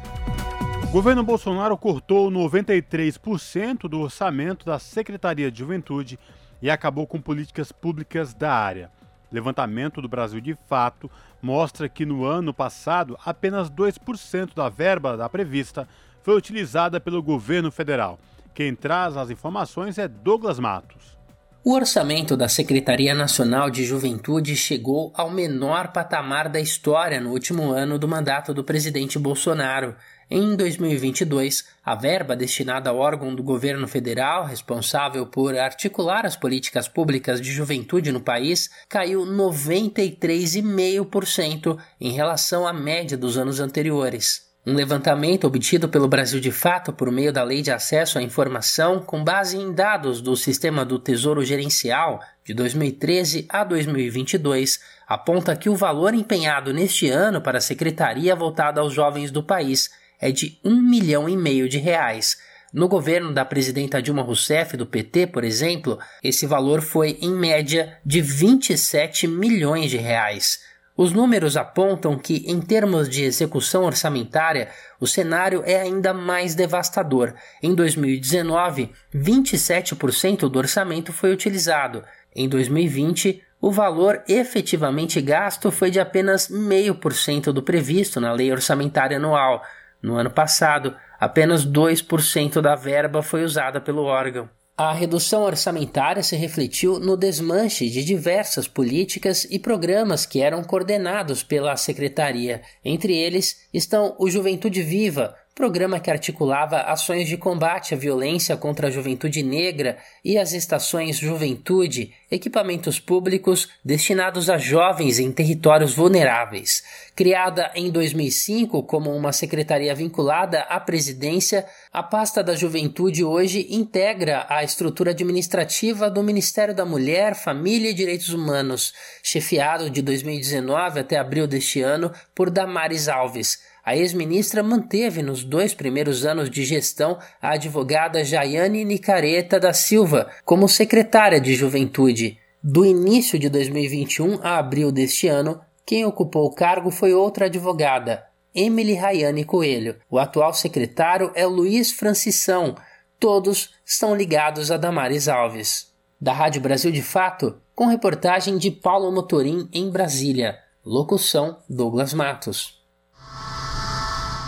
O governo Bolsonaro cortou 93% do orçamento da Secretaria de Juventude e acabou com políticas públicas da área. Levantamento do Brasil de Fato mostra que no ano passado apenas 2% da verba da prevista foi utilizada pelo governo federal. Quem traz as informações é Douglas Matos. O orçamento da Secretaria Nacional de Juventude chegou ao menor patamar da história no último ano do mandato do presidente Bolsonaro. Em 2022, a verba destinada ao órgão do governo federal responsável por articular as políticas públicas de juventude no país caiu 93,5% em relação à média dos anos anteriores. Um levantamento obtido pelo Brasil de Fato por meio da Lei de Acesso à Informação, com base em dados do Sistema do Tesouro Gerencial de 2013 a 2022, aponta que o valor empenhado neste ano para a secretaria voltada aos jovens do país é de um milhão e meio de reais. No governo da presidenta Dilma Rousseff, do PT, por exemplo, esse valor foi, em média, de 27 milhões de reais. Os números apontam que, em termos de execução orçamentária, o cenário é ainda mais devastador. Em 2019, 27% do orçamento foi utilizado. Em 2020, o valor efetivamente gasto foi de apenas 0,5% do previsto na lei orçamentária anual. No ano passado, apenas 2% da verba foi usada pelo órgão. A redução orçamentária se refletiu no desmanche de diversas políticas e programas que eram coordenados pela secretaria. Entre eles estão o Juventude Viva, programa que articulava ações de combate à violência contra a juventude negra e as estações Juventude, equipamentos públicos destinados a jovens em territórios vulneráveis. Criada em 2005 como uma secretaria vinculada à presidência, a pasta da juventude hoje integra a estrutura administrativa do Ministério da Mulher, Família e Direitos Humanos, chefiado de 2019 até abril deste ano por Damares Alves. A ex-ministra manteve nos dois primeiros anos de gestão a advogada Jaiane Nicareta da Silva como secretária de Juventude. Do início de 2021 a abril deste ano, quem ocupou o cargo foi outra advogada, Emily Rayane Coelho. O atual secretário é Luiz Francisão. Todos estão ligados a Damares Alves. Da Rádio Brasil de Fato, com reportagem de Paulo Motorim em Brasília. Locução Douglas Matos.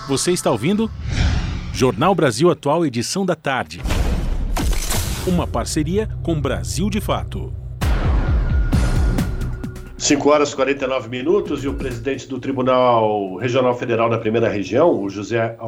Você está ouvindo? Jornal Brasil Atual, edição da tarde. Uma parceria com Brasil de Fato. 5 horas e 49 minutos e o presidente do Tribunal Regional Federal da Primeira Região, o José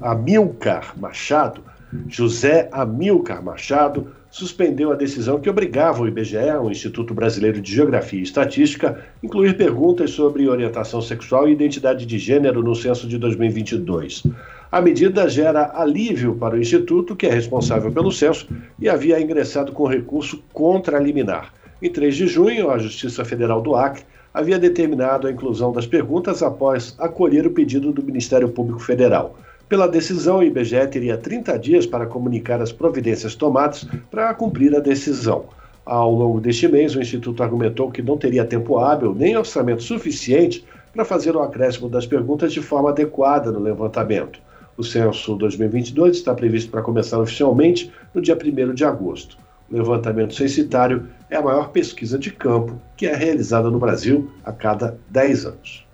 Amilcar Machado, José Amilcar Machado, suspendeu a decisão que obrigava o IBGE, o Instituto Brasileiro de Geografia e Estatística, incluir perguntas sobre orientação sexual e identidade de gênero no censo de 2022. A medida gera alívio para o Instituto, que é responsável pelo censo, e havia ingressado com recurso contra a liminar. Em 3 de junho, a Justiça Federal do Acre havia determinado a inclusão das perguntas após acolher o pedido do Ministério Público Federal. Pela decisão, o IBGE teria 30 dias para comunicar as providências tomadas para cumprir a decisão. Ao longo deste mês, o Instituto argumentou que não teria tempo hábil nem orçamento suficiente para fazer o acréscimo das perguntas de forma adequada no levantamento. O censo 2022 está previsto para começar oficialmente no dia 1 de agosto. O levantamento censitário é a maior pesquisa de campo que é realizada no Brasil a cada 10 anos.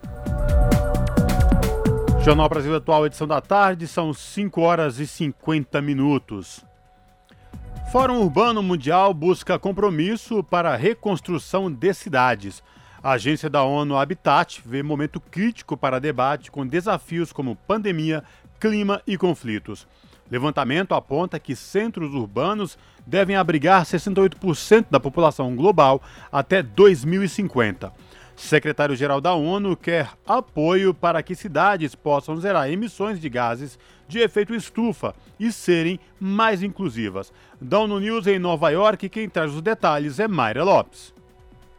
Jornal Brasil Atual, edição da tarde, são 5 horas e 50 minutos. Fórum Urbano Mundial busca compromisso para a reconstrução de cidades. A agência da ONU Habitat vê momento crítico para debate com desafios como pandemia, clima e conflitos. Levantamento aponta que centros urbanos devem abrigar 68% da população global até 2050. Secretário-geral da ONU quer apoio para que cidades possam zerar emissões de gases de efeito estufa e serem mais inclusivas. Da ONU News em Nova York, quem traz os detalhes é Mayra Lopes.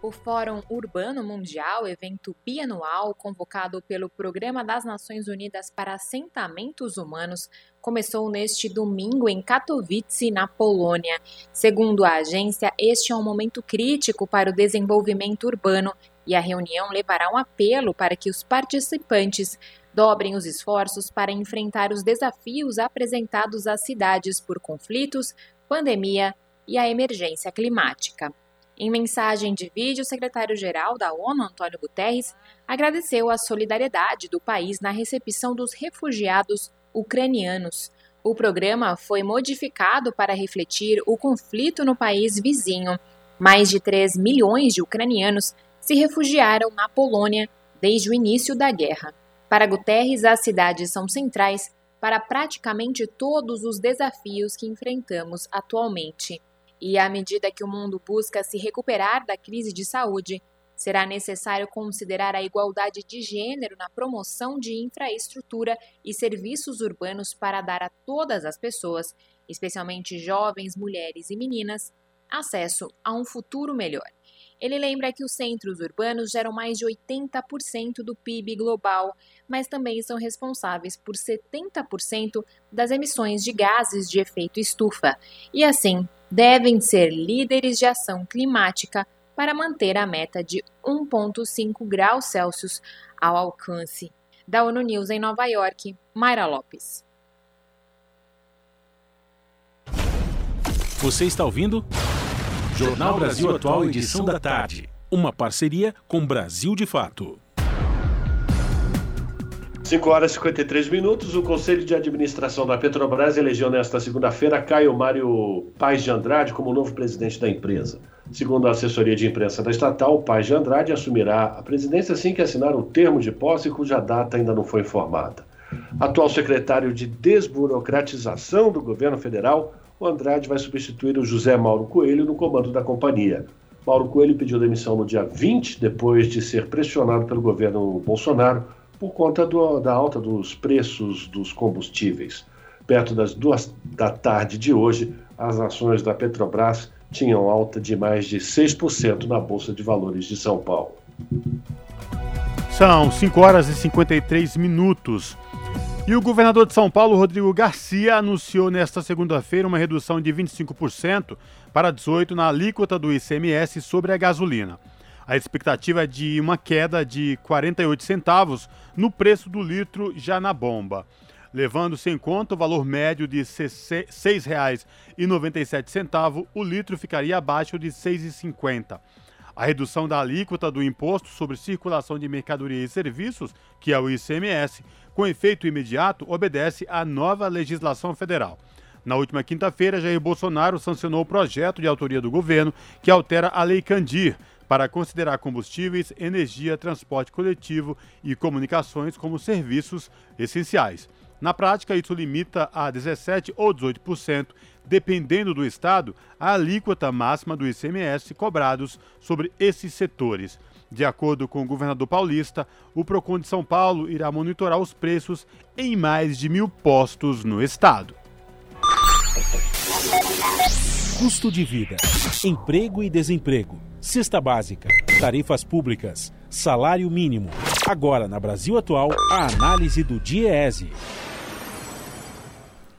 O Fórum Urbano Mundial, evento bianual convocado pelo Programa das Nações Unidas para Assentamentos Humanos, começou neste domingo em Katowice, na Polônia. Segundo a agência, este é um momento crítico para o desenvolvimento urbano e a reunião levará um apelo para que os participantes dobrem os esforços para enfrentar os desafios apresentados às cidades por conflitos, pandemia e a emergência climática. Em mensagem de vídeo, o secretário-geral da ONU, Antônio Guterres, agradeceu a solidariedade do país na recepção dos refugiados ucranianos. O programa foi modificado para refletir o conflito no país vizinho. Mais de 3 milhões de ucranianos se refugiaram na Polônia desde o início da guerra. Para Guterres, as cidades são centrais para praticamente todos os desafios que enfrentamos atualmente. E à medida que o mundo busca se recuperar da crise de saúde, será necessário considerar a igualdade de gênero na promoção de infraestrutura e serviços urbanos para dar a todas as pessoas, especialmente jovens, mulheres e meninas, acesso a um futuro melhor. Ele lembra que os centros urbanos geram mais de 80% do PIB global, mas também são responsáveis por 70% das emissões de gases de efeito estufa, e assim devem ser líderes de ação climática para manter a meta de 1,5 graus Celsius ao alcance. Da ONU News em Nova York, Mayra Lopes. Você está ouvindo? Jornal Brasil Atual, edição da tarde. Uma parceria com Brasil de Fato. 5 horas e 53 minutos. O Conselho de Administração da Petrobras elegeu nesta segunda-feira Caio Mário Paz de Andrade como novo presidente da empresa. Segundo a assessoria de imprensa da estatal, Paz de Andrade assumirá a presidência assim que assinar o termo de posse cuja data ainda não foi informada. Atual secretário de Desburocratização do governo federal, o Andrade vai substituir o José Mauro Coelho no comando da companhia. Mauro Coelho pediu demissão no dia 20, depois de ser pressionado pelo governo Bolsonaro por conta do, da alta dos preços dos combustíveis. Perto das duas da tarde de hoje, as ações da Petrobras tinham alta de mais de 6% na Bolsa de Valores de São Paulo. São 5 horas e 53 minutos. E o governador de São Paulo, Rodrigo Garcia, anunciou nesta segunda-feira uma redução de 25% para 18% na alíquota do ICMS sobre a gasolina. A expectativa é de uma queda de 48 centavos no preço do litro já na bomba. Levando-se em conta o valor médio de R$ 6,97, o litro ficaria abaixo de R$ 6,50. A redução da alíquota do Imposto sobre Circulação de Mercadoria e Serviços, que é o ICMS, com efeito imediato, obedece à nova legislação federal. Na última quinta-feira, Jair Bolsonaro sancionou o projeto de autoria do governo que altera a Lei Candir para considerar combustíveis, energia, transporte coletivo e comunicações como serviços essenciais. Na prática, isso limita a 17 ou 18%, dependendo do estado, a alíquota máxima do ICMS cobrados sobre esses setores. De acordo com o governador paulista, o Procon de São Paulo irá monitorar os preços em mais de mil postos no estado. Custo de vida, emprego e desemprego, cesta básica, tarifas públicas, salário mínimo. Agora, na Brasil Atual, a análise do DIEESE.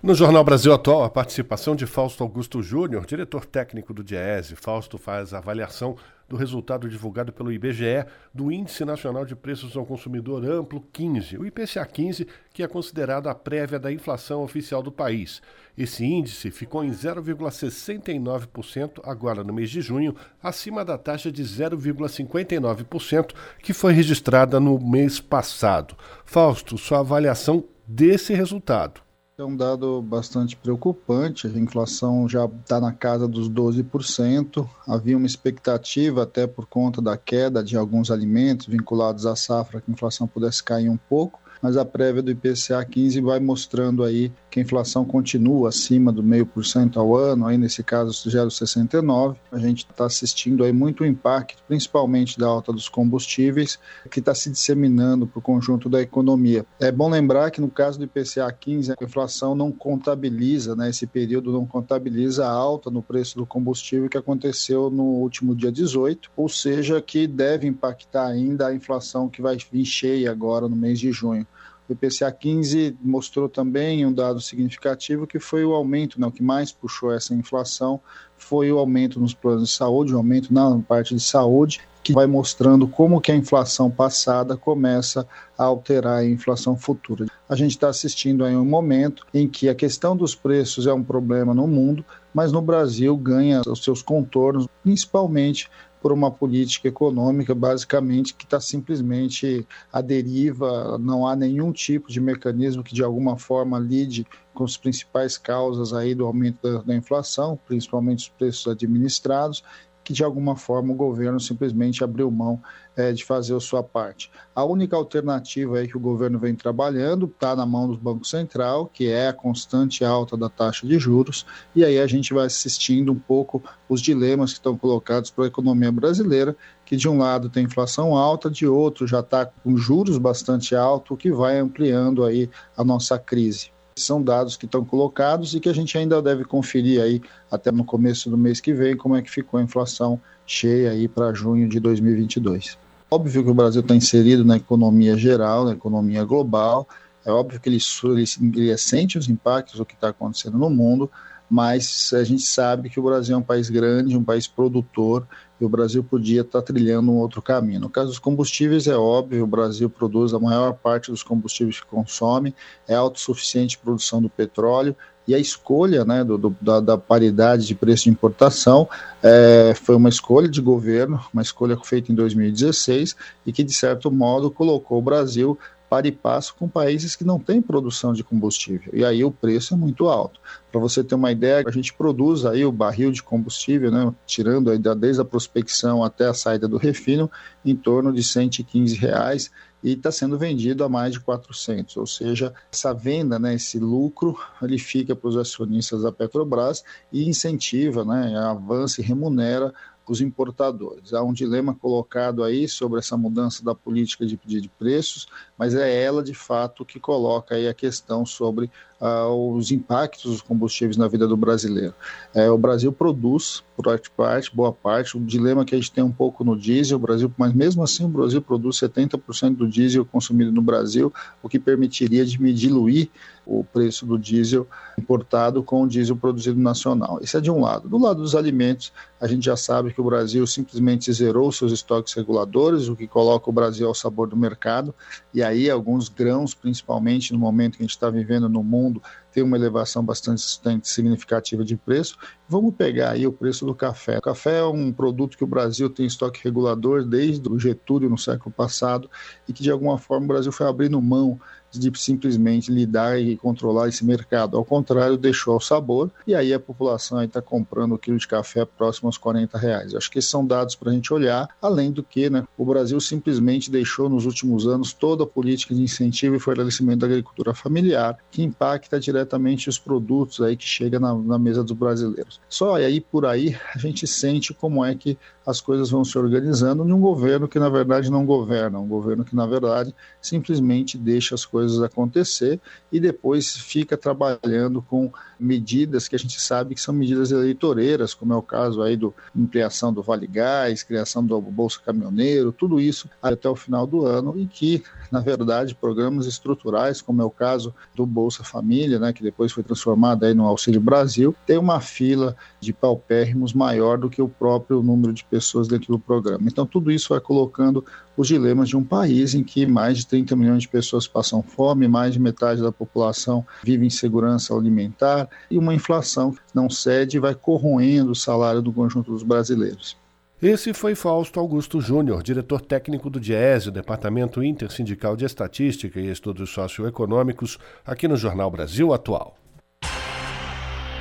No Jornal Brasil Atual, a participação de Fausto Augusto Júnior, diretor técnico do DIESE. Fausto faz a avaliação do resultado divulgado pelo IBGE do Índice Nacional de Preços ao Consumidor Amplo 15, o IPCA 15, que é considerado a prévia da inflação oficial do país. Esse índice ficou em 0,69% agora no mês de junho, acima da taxa de 0,59% que foi registrada no mês passado. Fausto, sua avaliação desse resultado. É um dado bastante preocupante. A inflação já está na casa dos 12%. Havia uma expectativa, até por conta da queda de alguns alimentos vinculados à safra, que a inflação pudesse cair um pouco mas a prévia do IPCA 15 vai mostrando aí que a inflação continua acima do meio por cento ao ano, aí nesse caso 0,69. A gente está assistindo aí muito impacto, principalmente da alta dos combustíveis, que está se disseminando para o conjunto da economia. É bom lembrar que no caso do IPCA 15, a inflação não contabiliza, né, esse período não contabiliza a alta no preço do combustível que aconteceu no último dia 18, ou seja, que deve impactar ainda a inflação que vai vir cheia agora no mês de junho. O IPCA 15 mostrou também um dado significativo que foi o aumento, né, o que mais puxou essa inflação foi o aumento nos planos de saúde, o aumento na parte de saúde, que vai mostrando como que a inflação passada começa a alterar a inflação futura. A gente está assistindo a um momento em que a questão dos preços é um problema no mundo, mas no Brasil ganha os seus contornos, principalmente por uma política econômica, basicamente, que está simplesmente à deriva, não há nenhum tipo de mecanismo que de alguma forma lide com as principais causas aí do aumento da, da inflação, principalmente os preços administrados, que de alguma forma o governo simplesmente abriu mão é, de fazer a sua parte. A única alternativa aí que o governo vem trabalhando está na mão do Banco Central, que é a constante alta da taxa de juros, e aí a gente vai assistindo um pouco os dilemas que estão colocados para a economia brasileira, que de um lado tem inflação alta, de outro já está com juros bastante altos, o que vai ampliando aí a nossa crise são dados que estão colocados e que a gente ainda deve conferir aí até no começo do mês que vem como é que ficou a inflação cheia aí para junho de 2022. Óbvio que o Brasil está inserido na economia geral, na economia global, é óbvio que ele, ele, ele sente os impactos do que está acontecendo no mundo, mas a gente sabe que o Brasil é um país grande, um país produtor, e o Brasil podia estar trilhando um outro caminho. No caso dos combustíveis, é óbvio, o Brasil produz a maior parte dos combustíveis que consome, é autossuficiente em produção do petróleo, e a escolha né, do, do, da, da, paridade de preço de importação é, foi uma escolha de governo, uma escolha feita em 2016 e que, de certo modo, colocou o Brasil para e passo com países que não têm produção de combustível. E aí o preço é muito alto. Para você ter uma ideia, a gente produz aí o barril de combustível, né, tirando aí desde a prospecção até a saída do refino, em torno de 115 reais e está sendo vendido a mais de 400, ou seja, essa venda, né, esse lucro, ele fica para os acionistas da Petrobras e incentiva, né, avança e remunera os importadores. Há um dilema colocado aí sobre essa mudança da política de pedir de preços, mas é ela de fato que coloca aí a questão sobre uh, os impactos dos combustíveis na vida do brasileiro. É, o Brasil produz, por parte, boa parte, o dilema que a gente tem um pouco no diesel, o Brasil, mas mesmo assim o Brasil produz 70% do diesel consumido no Brasil, o que permitiria diluir o preço do diesel importado com o diesel produzido nacional. Isso é de um lado. Do lado dos alimentos, a gente já sabe que o Brasil simplesmente zerou seus estoques reguladores, o que coloca o Brasil ao sabor do mercado, e aí alguns grãos, principalmente no momento que a gente está vivendo no mundo, tem uma elevação bastante significativa de preço. Vamos pegar aí o preço do café. O café é um produto que o Brasil tem estoque regulador desde o Getúlio no século passado e que de alguma forma o Brasil foi abrindo mão de simplesmente lidar e controlar esse mercado. Ao contrário, deixou ao sabor e aí a população está comprando o quilo de café próximo aos 40 reais. acho que esses são dados para a gente olhar, além do que né, o Brasil simplesmente deixou nos últimos anos toda a política de incentivo e fortalecimento da agricultura familiar, que impacta diretamente os produtos aí que chegam na, na mesa dos brasileiros. Só aí por aí a gente sente como é que as coisas vão se organizando num governo que na verdade não governa, um governo que na verdade simplesmente deixa as coisas acontecer e depois fica trabalhando com medidas que a gente sabe que são medidas eleitoreiras, como é o caso aí do ampliação do Vale Gás, criação do Bolsa Caminhoneiro, tudo isso até o final do ano e que, na verdade, programas estruturais, como é o caso do Bolsa Família, né, que depois foi transformado aí no Auxílio Brasil, tem uma fila de paupérrimos maior do que o próprio número de pessoas dentro do programa. Então, tudo isso vai colocando os dilemas de um país em que mais de 30 milhões de pessoas passam fome, mais de metade da população vive em segurança alimentar e uma inflação que não cede e vai corroendo o salário do conjunto dos brasileiros. Esse foi Fausto Augusto Júnior, diretor técnico do DIESE, Departamento Intersindical de Estatística e Estudos Socioeconômicos, aqui no Jornal Brasil Atual.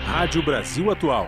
Rádio Brasil Atual.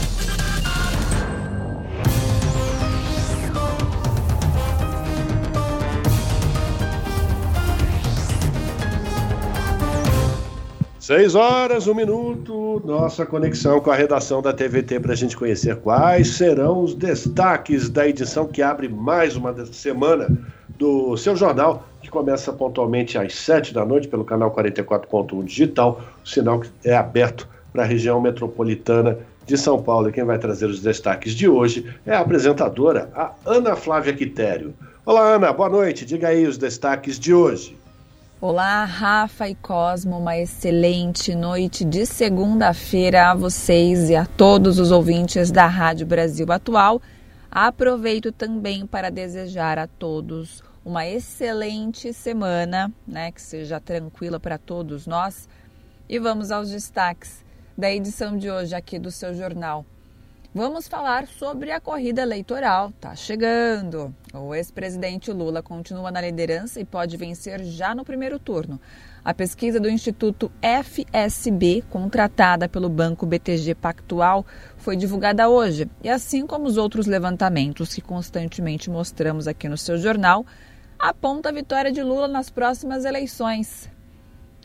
Seis horas, um minuto, nossa conexão com a redação da TVT para a gente conhecer quais serão os destaques da edição que abre mais uma semana do seu jornal, que começa pontualmente às sete da noite pelo canal 44.1 Digital. O sinal é aberto para a região metropolitana de São Paulo. E quem vai trazer os destaques de hoje é a apresentadora, a Ana Flávia Quitério. Olá, Ana, boa noite. Diga aí os destaques de hoje. Olá, Rafa e Cosmo, uma excelente noite de segunda-feira a vocês e a todos os ouvintes da Rádio Brasil Atual. Aproveito também para desejar a todos uma excelente semana, né, que seja tranquila para todos nós. E vamos aos destaques da edição de hoje aqui do seu jornal. Vamos falar sobre a corrida eleitoral. Tá chegando. O ex-presidente Lula continua na liderança e pode vencer já no primeiro turno. A pesquisa do Instituto FSB, contratada pelo Banco BTG Pactual, foi divulgada hoje. E assim como os outros levantamentos que constantemente mostramos aqui no seu jornal, aponta a vitória de Lula nas próximas eleições.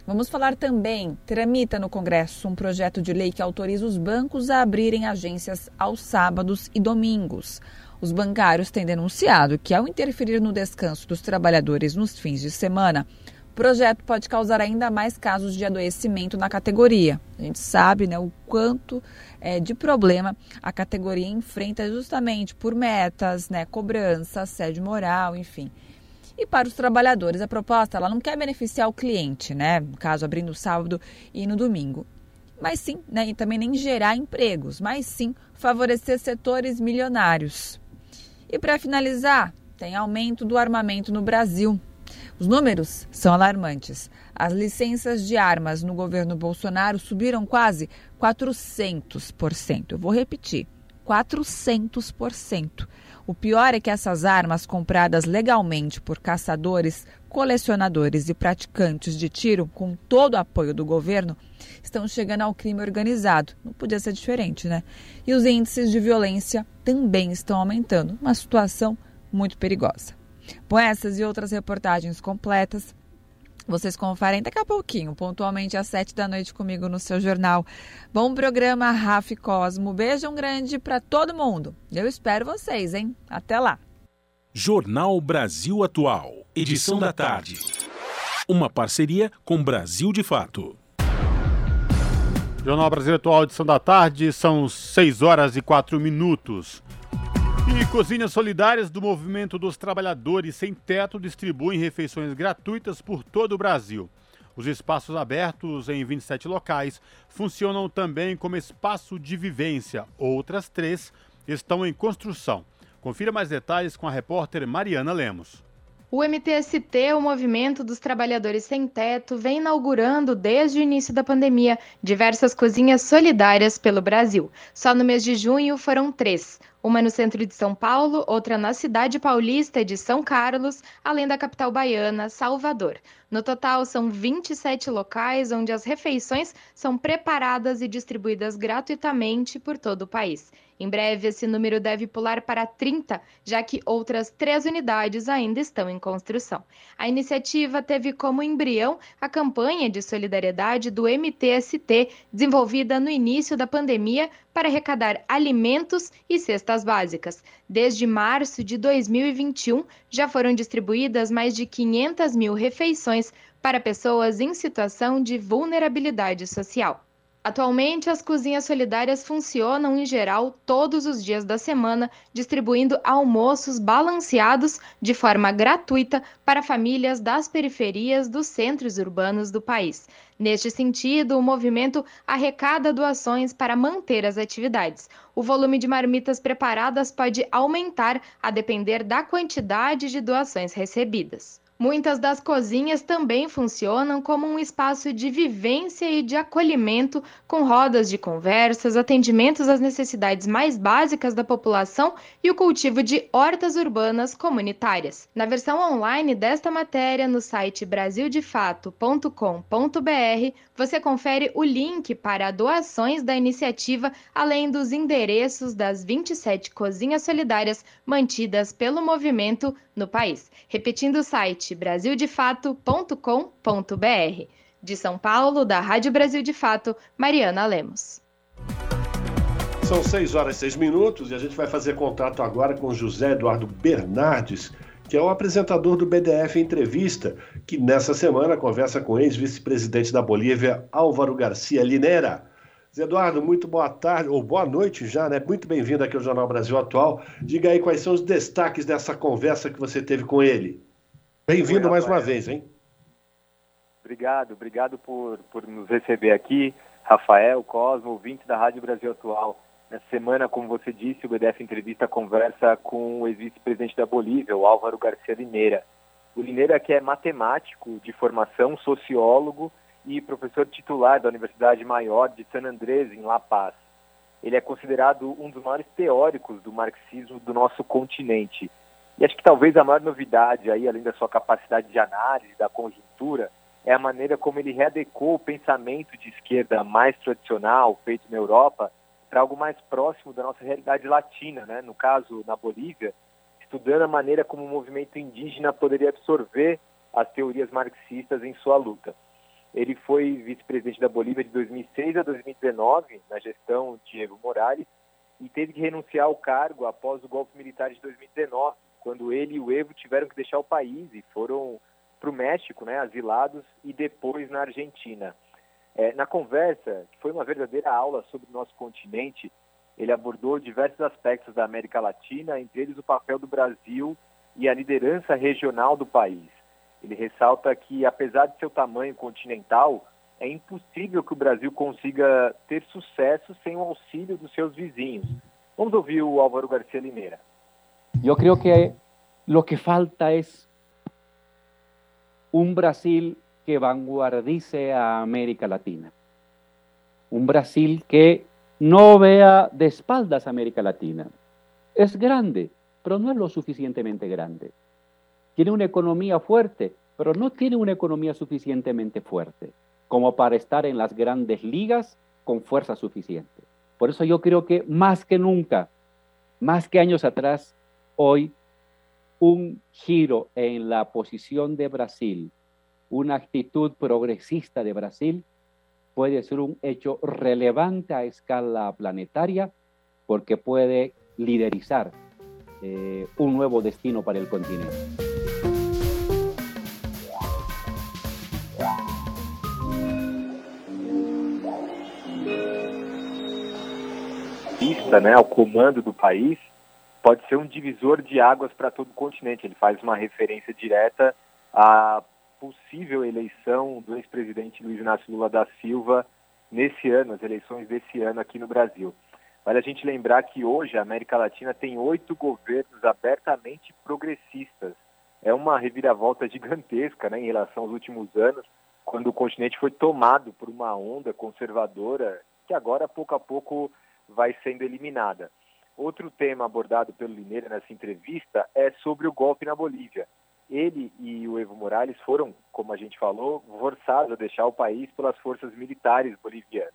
Vamos falar também, tramita no Congresso um projeto de lei que autoriza os bancos a abrirem agências aos sábados e domingos. Os bancários têm denunciado que, ao interferir no descanso dos trabalhadores nos fins de semana, o projeto pode causar ainda mais casos de adoecimento na categoria. A gente sabe né, o quanto é, de problema a categoria enfrenta justamente por metas, né, cobrança, assédio moral, enfim. E para os trabalhadores, a proposta ela não quer beneficiar o cliente, né? No caso, abrindo sábado e no domingo. Mas sim, né? e também nem gerar empregos, mas sim favorecer setores milionários. E para finalizar, tem aumento do armamento no Brasil. Os números são alarmantes. As licenças de armas no governo Bolsonaro subiram quase 400%. Eu vou repetir: 400%. O pior é que essas armas compradas legalmente por caçadores, colecionadores e praticantes de tiro, com todo o apoio do governo, estão chegando ao crime organizado. Não podia ser diferente, né? E os índices de violência também estão aumentando, uma situação muito perigosa. Com essas e outras reportagens completas, vocês conferem daqui a pouquinho, pontualmente às sete da noite comigo no seu jornal. Bom programa, Rafa Cosmo. Beijo grande para todo mundo. Eu espero vocês, hein? Até lá. Jornal Brasil Atual, edição da tarde. Uma parceria com Brasil de Fato. Jornal Brasil Atual, edição da tarde, são 6 horas e 4 minutos. E cozinhas solidárias do Movimento dos Trabalhadores Sem Teto distribuem refeições gratuitas por todo o Brasil. Os espaços abertos em 27 locais funcionam também como espaço de vivência. Outras três estão em construção. Confira mais detalhes com a repórter Mariana Lemos. O MTST, o Movimento dos Trabalhadores Sem Teto, vem inaugurando desde o início da pandemia diversas cozinhas solidárias pelo Brasil. Só no mês de junho foram três uma no centro de São Paulo, outra na cidade paulista de São Carlos, além da capital baiana, Salvador. No total, são 27 locais onde as refeições são preparadas e distribuídas gratuitamente por todo o país. Em breve, esse número deve pular para 30, já que outras três unidades ainda estão em construção. A iniciativa teve como embrião a campanha de solidariedade do MTST, desenvolvida no início da pandemia para arrecadar alimentos e cestas básicas. Desde março de 2021, já foram distribuídas mais de 500 mil refeições para pessoas em situação de vulnerabilidade social. Atualmente, as cozinhas solidárias funcionam em geral todos os dias da semana, distribuindo almoços balanceados de forma gratuita para famílias das periferias dos centros urbanos do país. Neste sentido, o movimento arrecada doações para manter as atividades. O volume de marmitas preparadas pode aumentar a depender da quantidade de doações recebidas. Muitas das cozinhas também funcionam como um espaço de vivência e de acolhimento, com rodas de conversas, atendimentos às necessidades mais básicas da população e o cultivo de hortas urbanas comunitárias. Na versão online desta matéria, no site brasildefato.com.br, você confere o link para doações da iniciativa, além dos endereços das 27 cozinhas solidárias mantidas pelo movimento no país. Repetindo o site brasildefato.com.br. De São Paulo, da Rádio Brasil de Fato, Mariana Lemos. São 6 horas e 6 minutos e a gente vai fazer contato agora com José Eduardo Bernardes, que é o apresentador do BDF Entrevista, que nessa semana conversa com o ex-vice-presidente da Bolívia, Álvaro Garcia Linera. Zé Eduardo, muito boa tarde, ou boa noite já, né? Muito bem-vindo aqui ao Jornal Brasil Atual. Diga aí quais são os destaques dessa conversa que você teve com ele. Bem-vindo mais uma vez, hein? Obrigado, obrigado por, por nos receber aqui, Rafael, Cosmo, ouvinte da Rádio Brasil Atual. Nessa semana, como você disse, o BDF Entrevista conversa com o ex-vice-presidente da Bolívia, o Álvaro Garcia Lineira. O Lineira que é matemático de formação, sociólogo e professor titular da Universidade Maior de San Andrés, em La Paz. Ele é considerado um dos maiores teóricos do marxismo do nosso continente. E acho que talvez a maior novidade aí, além da sua capacidade de análise da conjuntura, é a maneira como ele readecou o pensamento de esquerda mais tradicional, feito na Europa, para algo mais próximo da nossa realidade latina, né? no caso, na Bolívia, estudando a maneira como o movimento indígena poderia absorver as teorias marxistas em sua luta. Ele foi vice-presidente da Bolívia de 2006 a 2019, na gestão de Evo Morales, e teve que renunciar ao cargo após o golpe militar de 2019, quando ele e o Evo tiveram que deixar o país e foram para o México, né, asilados, e depois na Argentina. É, na conversa, que foi uma verdadeira aula sobre o nosso continente, ele abordou diversos aspectos da América Latina, entre eles o papel do Brasil e a liderança regional do país. Ele ressalta que, apesar de seu tamanho continental, é impossível que o Brasil consiga ter sucesso sem o auxílio dos seus vizinhos. Vamos ouvir o Álvaro Garcia Limeira. Eu creio que o que falta é um Brasil que vanguardice a América Latina. Un Brasil que no vea de espaldas a América Latina. Es grande, pero no es lo suficientemente grande. Tiene una economía fuerte, pero no tiene una economía suficientemente fuerte como para estar en las grandes ligas con fuerza suficiente. Por eso yo creo que más que nunca, más que años atrás, hoy un giro en la posición de Brasil, una actitud progresista de Brasil, puede ser un hecho relevante a escala planetaria porque puede liderizar eh, un nuevo destino para el continente. Né, ao comando do país, pode ser um divisor de águas para todo o continente. Ele faz uma referência direta à possível eleição do ex-presidente Luiz Inácio Lula da Silva nesse ano, as eleições desse ano aqui no Brasil. Vale a gente lembrar que hoje a América Latina tem oito governos abertamente progressistas. É uma reviravolta (laughs) gigantesca né, em relação aos últimos anos, quando o continente foi tomado por uma onda conservadora que agora, pouco a pouco, vai sendo eliminada. Outro tema abordado pelo Lineira nessa entrevista é sobre o golpe na Bolívia. Ele e o Evo Morales foram, como a gente falou, forçados a deixar o país pelas forças militares bolivianas.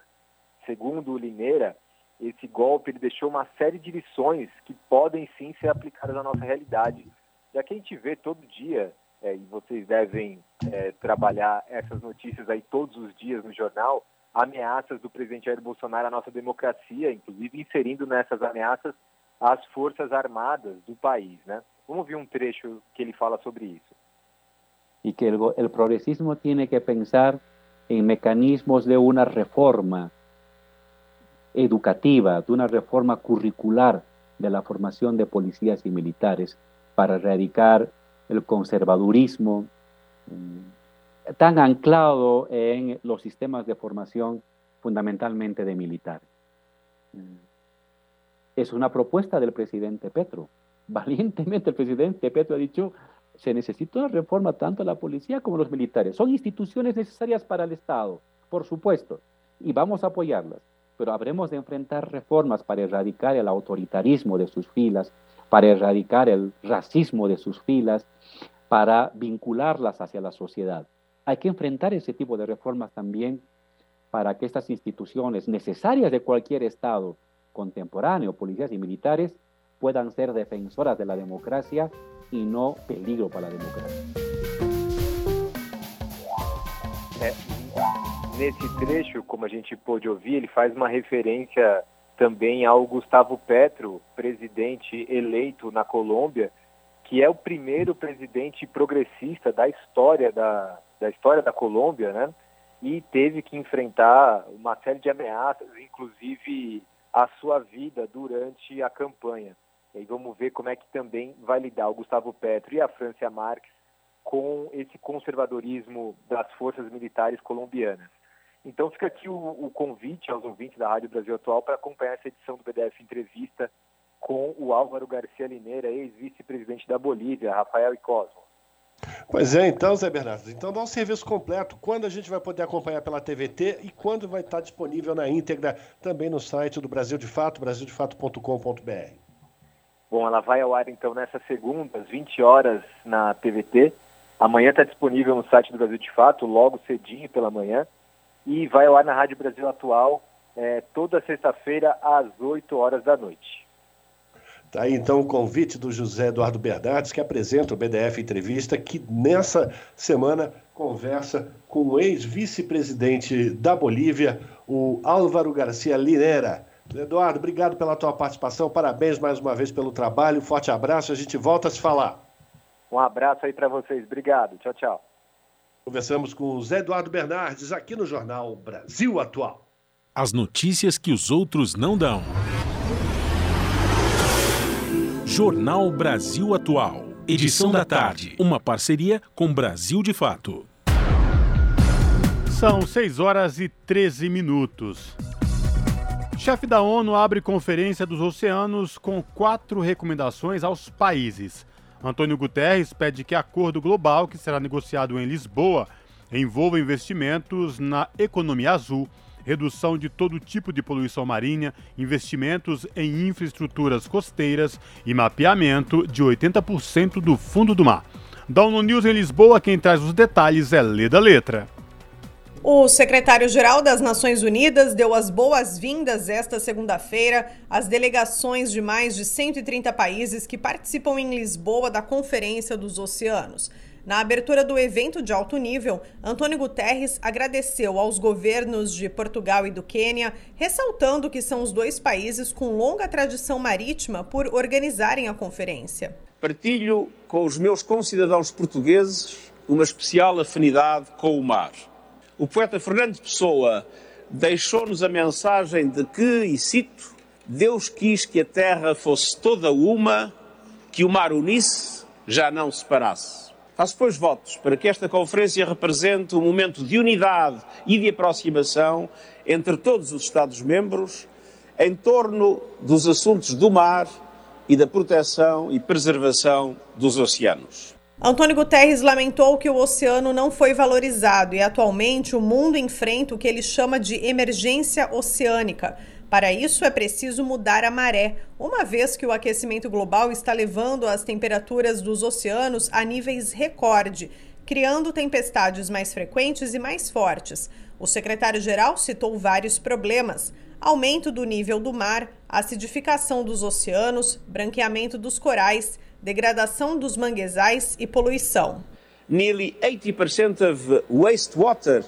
Segundo o Lineira, esse golpe ele deixou uma série de lições que podem sim ser aplicadas à nossa realidade. Já que a gente vê todo dia, é, e vocês devem é, trabalhar essas notícias aí todos os dias no jornal, ameaças do presidente Jair Bolsonaro à nossa democracia, inclusive inserindo nessas ameaças as forças armadas do país, né? Vamos ver um trecho que ele fala sobre isso. E que o progressismo tem que pensar em mecanismos de uma reforma educativa, de uma reforma curricular de la de policías y militares para erradicar el conservadurismo, tan anclado en los sistemas de formación fundamentalmente de militares. Es una propuesta del presidente Petro. (laughs) Valientemente el presidente Petro ha dicho, se necesita una reforma tanto a la policía como a los militares. Son instituciones necesarias para el Estado, por supuesto, y vamos a apoyarlas, pero habremos de enfrentar reformas para erradicar el autoritarismo de sus filas, para erradicar el racismo de sus filas, para vincularlas hacia la sociedad. Hay que enfrentar ese tipo de reformas también para que estas instituciones necesarias de cualquier Estado contemporáneo, policías y militares, puedan ser defensoras de la democracia y no peligro para la democracia. É, nesse trecho, como a gente pôde ouvir, ele faz uma referência também ao Gustavo Petro, presidente eleito na Colômbia, que é o primeiro presidente progressista da história da, da história da Colômbia, né? E teve que enfrentar uma série de ameaças, inclusive a sua vida durante a campanha. E aí vamos ver como é que também vai lidar o Gustavo Petro e a Francia Marques com esse conservadorismo das forças militares colombianas. Então fica aqui o, o convite aos ouvintes da Rádio Brasil Atual para acompanhar essa edição do BDF Entrevista com o Álvaro Garcia Lineira, ex-vice-presidente da Bolívia, Rafael e Cosmo. Pois é, então, Zé Bernardo. Então dá um serviço completo. Quando a gente vai poder acompanhar pela TVT e quando vai estar disponível na íntegra também no site do Brasil de Fato, brasildefato.com.br. Bom, ela vai ao ar então nessa segunda, às 20 horas na TVT. Amanhã está disponível no site do Brasil de Fato, logo cedinho pela manhã. E vai ao ar na Rádio Brasil Atual é, toda sexta-feira às 8 horas da noite. Tá aí então o convite do José Eduardo Bernardes, que apresenta o BDF Entrevista, que nessa semana conversa com o ex-vice-presidente da Bolívia, o Álvaro Garcia Linera. Eduardo, obrigado pela tua participação, parabéns mais uma vez pelo trabalho, forte abraço, a gente volta a se falar. Um abraço aí para vocês, obrigado, tchau, tchau. Conversamos com o Zé Eduardo Bernardes aqui no Jornal Brasil Atual. As notícias que os outros não dão. Jornal Brasil Atual. Edição da tarde. Uma parceria com Brasil de Fato. São 6 horas e 13 minutos. Chefe da ONU abre conferência dos oceanos com quatro recomendações aos países. Antônio Guterres pede que acordo global que será negociado em Lisboa envolva investimentos na economia azul, redução de todo tipo de poluição marinha, investimentos em infraestruturas costeiras e mapeamento de 80% do fundo do mar. Da ONU News em Lisboa, quem traz os detalhes é Leda Letra. O secretário-geral das Nações Unidas deu as boas-vindas esta segunda-feira às delegações de mais de 130 países que participam em Lisboa da Conferência dos Oceanos. Na abertura do evento de alto nível, Antônio Guterres agradeceu aos governos de Portugal e do Quênia, ressaltando que são os dois países com longa tradição marítima por organizarem a conferência. Partilho com os meus concidadãos portugueses uma especial afinidade com o mar o poeta Fernando Pessoa deixou-nos a mensagem de que, e cito, Deus quis que a terra fosse toda uma, que o mar unisse, já não separasse. Faço, pois, votos para que esta conferência represente um momento de unidade e de aproximação entre todos os Estados-membros em torno dos assuntos do mar e da proteção e preservação dos oceanos. Antônio Guterres lamentou que o oceano não foi valorizado e atualmente o mundo enfrenta o que ele chama de emergência oceânica. Para isso é preciso mudar a maré, uma vez que o aquecimento global está levando as temperaturas dos oceanos a níveis recorde, criando tempestades mais frequentes e mais fortes. O secretário-geral citou vários problemas: aumento do nível do mar, acidificação dos oceanos, branqueamento dos corais degradação dos manguezais e poluição. Nearly 80% of wastewater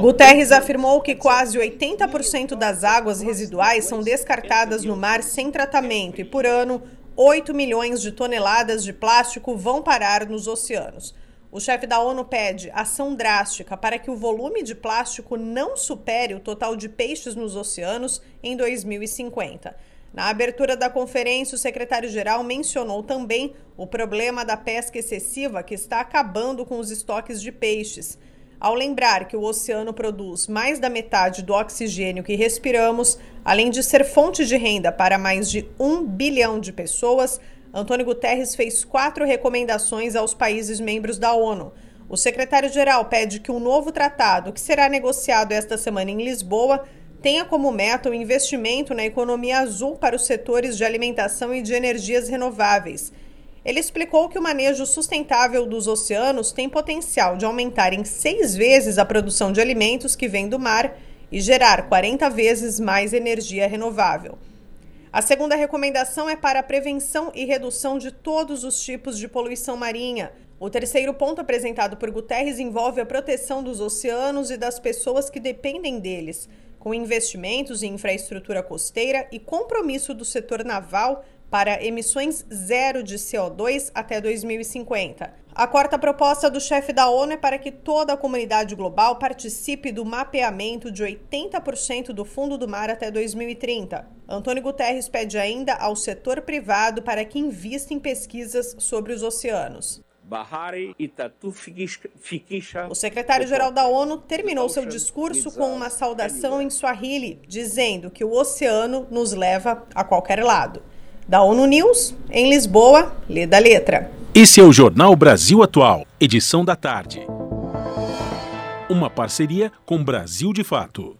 Guterres afirmou que quase 80% das águas residuais são descartadas no mar sem tratamento e por ano 8 milhões de toneladas de plástico vão parar nos oceanos. O chefe da ONU pede ação drástica para que o volume de plástico não supere o total de peixes nos oceanos em 2050. Na abertura da conferência, o secretário-geral mencionou também o problema da pesca excessiva que está acabando com os estoques de peixes. Ao lembrar que o oceano produz mais da metade do oxigênio que respiramos, além de ser fonte de renda para mais de um bilhão de pessoas, Antônio Guterres fez quatro recomendações aos países membros da ONU. O secretário-geral pede que um novo tratado, que será negociado esta semana em Lisboa, tenha como meta o investimento na economia azul para os setores de alimentação e de energias renováveis. Ele explicou que o manejo sustentável dos oceanos tem potencial de aumentar em seis vezes a produção de alimentos que vem do mar e gerar 40 vezes mais energia renovável. A segunda recomendação é para a prevenção e redução de todos os tipos de poluição marinha. O terceiro ponto apresentado por Guterres envolve a proteção dos oceanos e das pessoas que dependem deles com investimentos em infraestrutura costeira e compromisso do setor naval para emissões zero de CO2 até 2050. A quarta proposta do chefe da ONU é para que toda a comunidade global participe do mapeamento de 80% do fundo do mar até 2030. Antônio Guterres pede ainda ao setor privado para que invista em pesquisas sobre os oceanos. O secretário-geral da ONU terminou seu discurso com uma saudação em Swahili, dizendo que o oceano nos leva a qualquer lado. Da ONU News, em Lisboa, lê da letra. Esse é o Jornal Brasil Atual, edição da tarde. Uma parceria com Brasil de Fato.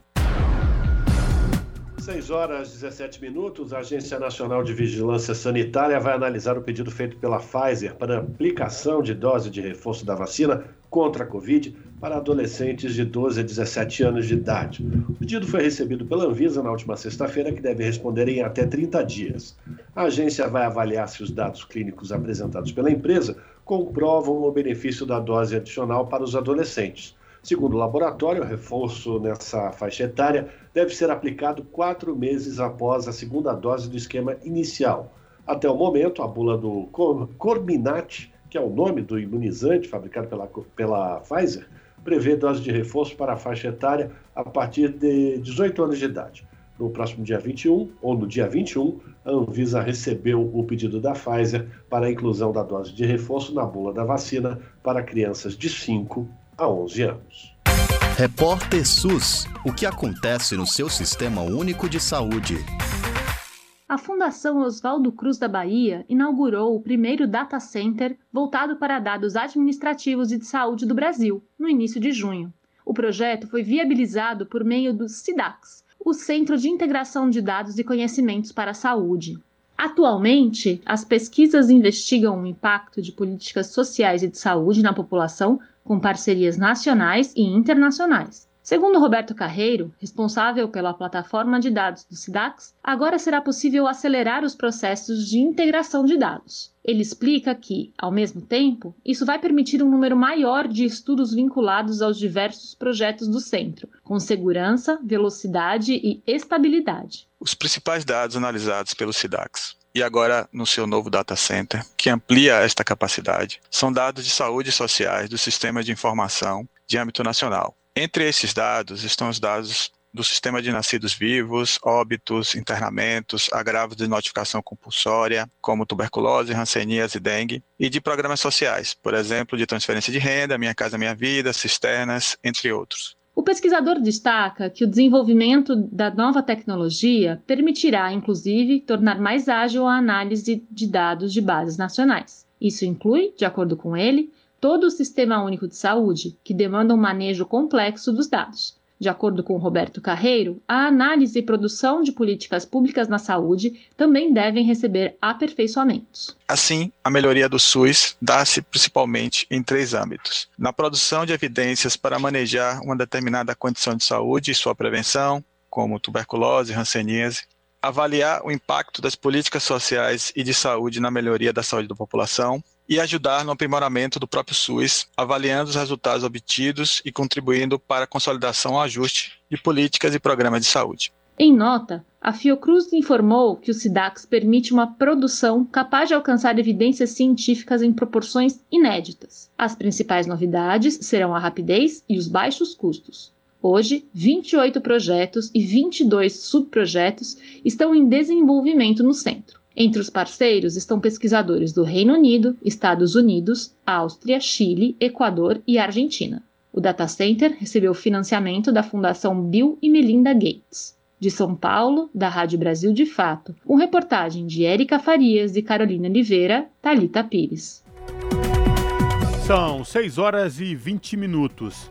6 horas 17 minutos, a Agência Nacional de Vigilância Sanitária vai analisar o pedido feito pela Pfizer para aplicação de dose de reforço da vacina contra a Covid para adolescentes de 12 a 17 anos de idade. O pedido foi recebido pela Anvisa na última sexta-feira, que deve responder em até 30 dias. A agência vai avaliar se os dados clínicos apresentados pela empresa comprovam o benefício da dose adicional para os adolescentes. Segundo o laboratório, o reforço nessa faixa etária deve ser aplicado quatro meses após a segunda dose do esquema inicial. Até o momento, a bula do Corbinat, que é o nome do imunizante fabricado pela, pela Pfizer, prevê dose de reforço para a faixa etária a partir de 18 anos de idade. No próximo dia 21, ou no dia 21, a Anvisa recebeu o pedido da Pfizer para a inclusão da dose de reforço na bula da vacina para crianças de 5 a 11 anos. Repórter SUS: O que acontece no seu sistema único de saúde? A Fundação Oswaldo Cruz da Bahia inaugurou o primeiro data center voltado para dados administrativos e de saúde do Brasil, no início de junho. O projeto foi viabilizado por meio do SIDAX, o Centro de Integração de Dados e Conhecimentos para a Saúde. Atualmente, as pesquisas investigam o impacto de políticas sociais e de saúde na população com parcerias nacionais e internacionais. Segundo Roberto Carreiro, responsável pela plataforma de dados do SIDAX, agora será possível acelerar os processos de integração de dados. Ele explica que, ao mesmo tempo, isso vai permitir um número maior de estudos vinculados aos diversos projetos do centro, com segurança, velocidade e estabilidade. Os principais dados analisados pelo SIDAX e agora no seu novo data center, que amplia esta capacidade, são dados de saúde sociais do sistema de informação de âmbito nacional, entre esses dados estão os dados do sistema de nascidos vivos, óbitos, internamentos, agravos de notificação compulsória, como tuberculose, rancenias e dengue, e de programas sociais, por exemplo, de transferência de renda, Minha Casa Minha Vida, cisternas, entre outros. O pesquisador destaca que o desenvolvimento da nova tecnologia permitirá, inclusive, tornar mais ágil a análise de dados de bases nacionais. Isso inclui, de acordo com ele, todo o Sistema Único de Saúde, que demanda um manejo complexo dos dados. De acordo com Roberto Carreiro, a análise e produção de políticas públicas na saúde também devem receber aperfeiçoamentos. Assim, a melhoria do SUS dá-se principalmente em três âmbitos: na produção de evidências para manejar uma determinada condição de saúde e sua prevenção, como tuberculose, hanseníase, avaliar o impacto das políticas sociais e de saúde na melhoria da saúde da população, e ajudar no aprimoramento do próprio SUS, avaliando os resultados obtidos e contribuindo para a consolidação ou ajuste de políticas e programas de saúde. Em nota, a Fiocruz informou que o SIDAX permite uma produção capaz de alcançar evidências científicas em proporções inéditas. As principais novidades serão a rapidez e os baixos custos. Hoje, 28 projetos e 22 subprojetos estão em desenvolvimento no centro. Entre os parceiros estão pesquisadores do Reino Unido, Estados Unidos, Áustria, Chile, Equador e Argentina. O data center recebeu financiamento da Fundação Bill e Melinda Gates. De São Paulo, da Rádio Brasil de Fato, com reportagem de Érica Farias e Carolina Oliveira, Talita Pires. São 6 horas e 20 minutos.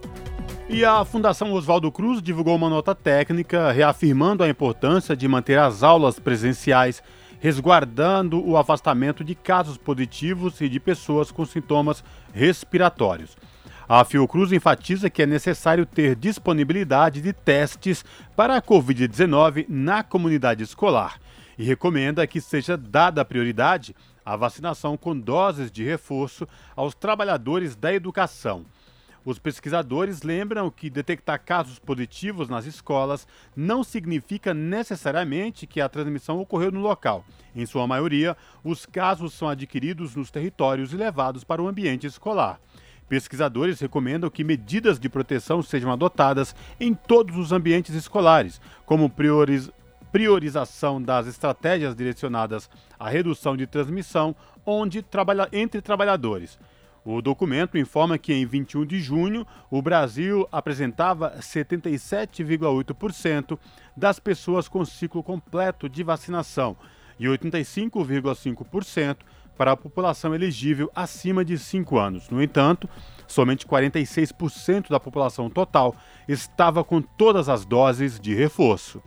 E a Fundação Oswaldo Cruz divulgou uma nota técnica reafirmando a importância de manter as aulas presenciais resguardando o afastamento de casos positivos e de pessoas com sintomas respiratórios. A Fiocruz enfatiza que é necessário ter disponibilidade de testes para a Covid-19 na comunidade escolar e recomenda que seja dada prioridade à vacinação com doses de reforço aos trabalhadores da educação. Os pesquisadores lembram que detectar casos positivos nas escolas não significa necessariamente que a transmissão ocorreu no local. Em sua maioria, os casos são adquiridos nos territórios e levados para o ambiente escolar. Pesquisadores recomendam que medidas de proteção sejam adotadas em todos os ambientes escolares, como prioriz priorização das estratégias direcionadas à redução de transmissão onde trabalha entre trabalhadores. O documento informa que em 21 de junho o Brasil apresentava 77,8% das pessoas com ciclo completo de vacinação e 85,5% para a população elegível acima de 5 anos. No entanto, somente 46% da população total estava com todas as doses de reforço.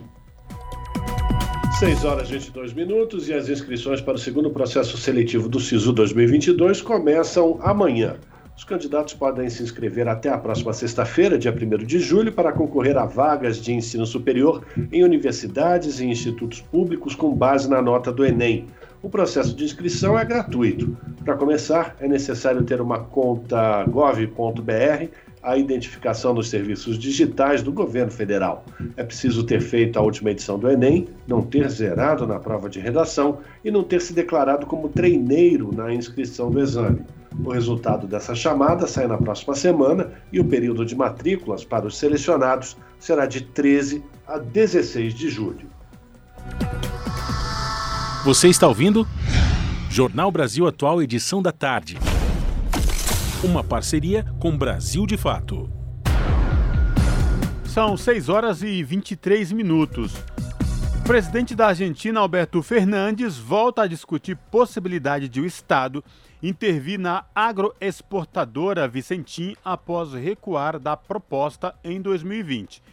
6 horas e 22 minutos e as inscrições para o segundo processo seletivo do SISU 2022 começam amanhã. Os candidatos podem se inscrever até a próxima sexta-feira, dia 1 de julho, para concorrer a vagas de ensino superior em universidades e institutos públicos com base na nota do Enem. O processo de inscrição é gratuito. Para começar, é necessário ter uma conta gov.br a identificação dos serviços digitais do governo federal. É preciso ter feito a última edição do Enem, não ter zerado na prova de redação e não ter se declarado como treineiro na inscrição do exame. O resultado dessa chamada sai na próxima semana e o período de matrículas para os selecionados será de 13 a 16 de julho. Você está ouvindo? Jornal Brasil Atual, edição da tarde. Uma parceria com Brasil de Fato. São 6 horas e 23 minutos. O presidente da Argentina, Alberto Fernandes, volta a discutir possibilidade de o Estado intervir na agroexportadora Vicentim após recuar da proposta em 2020.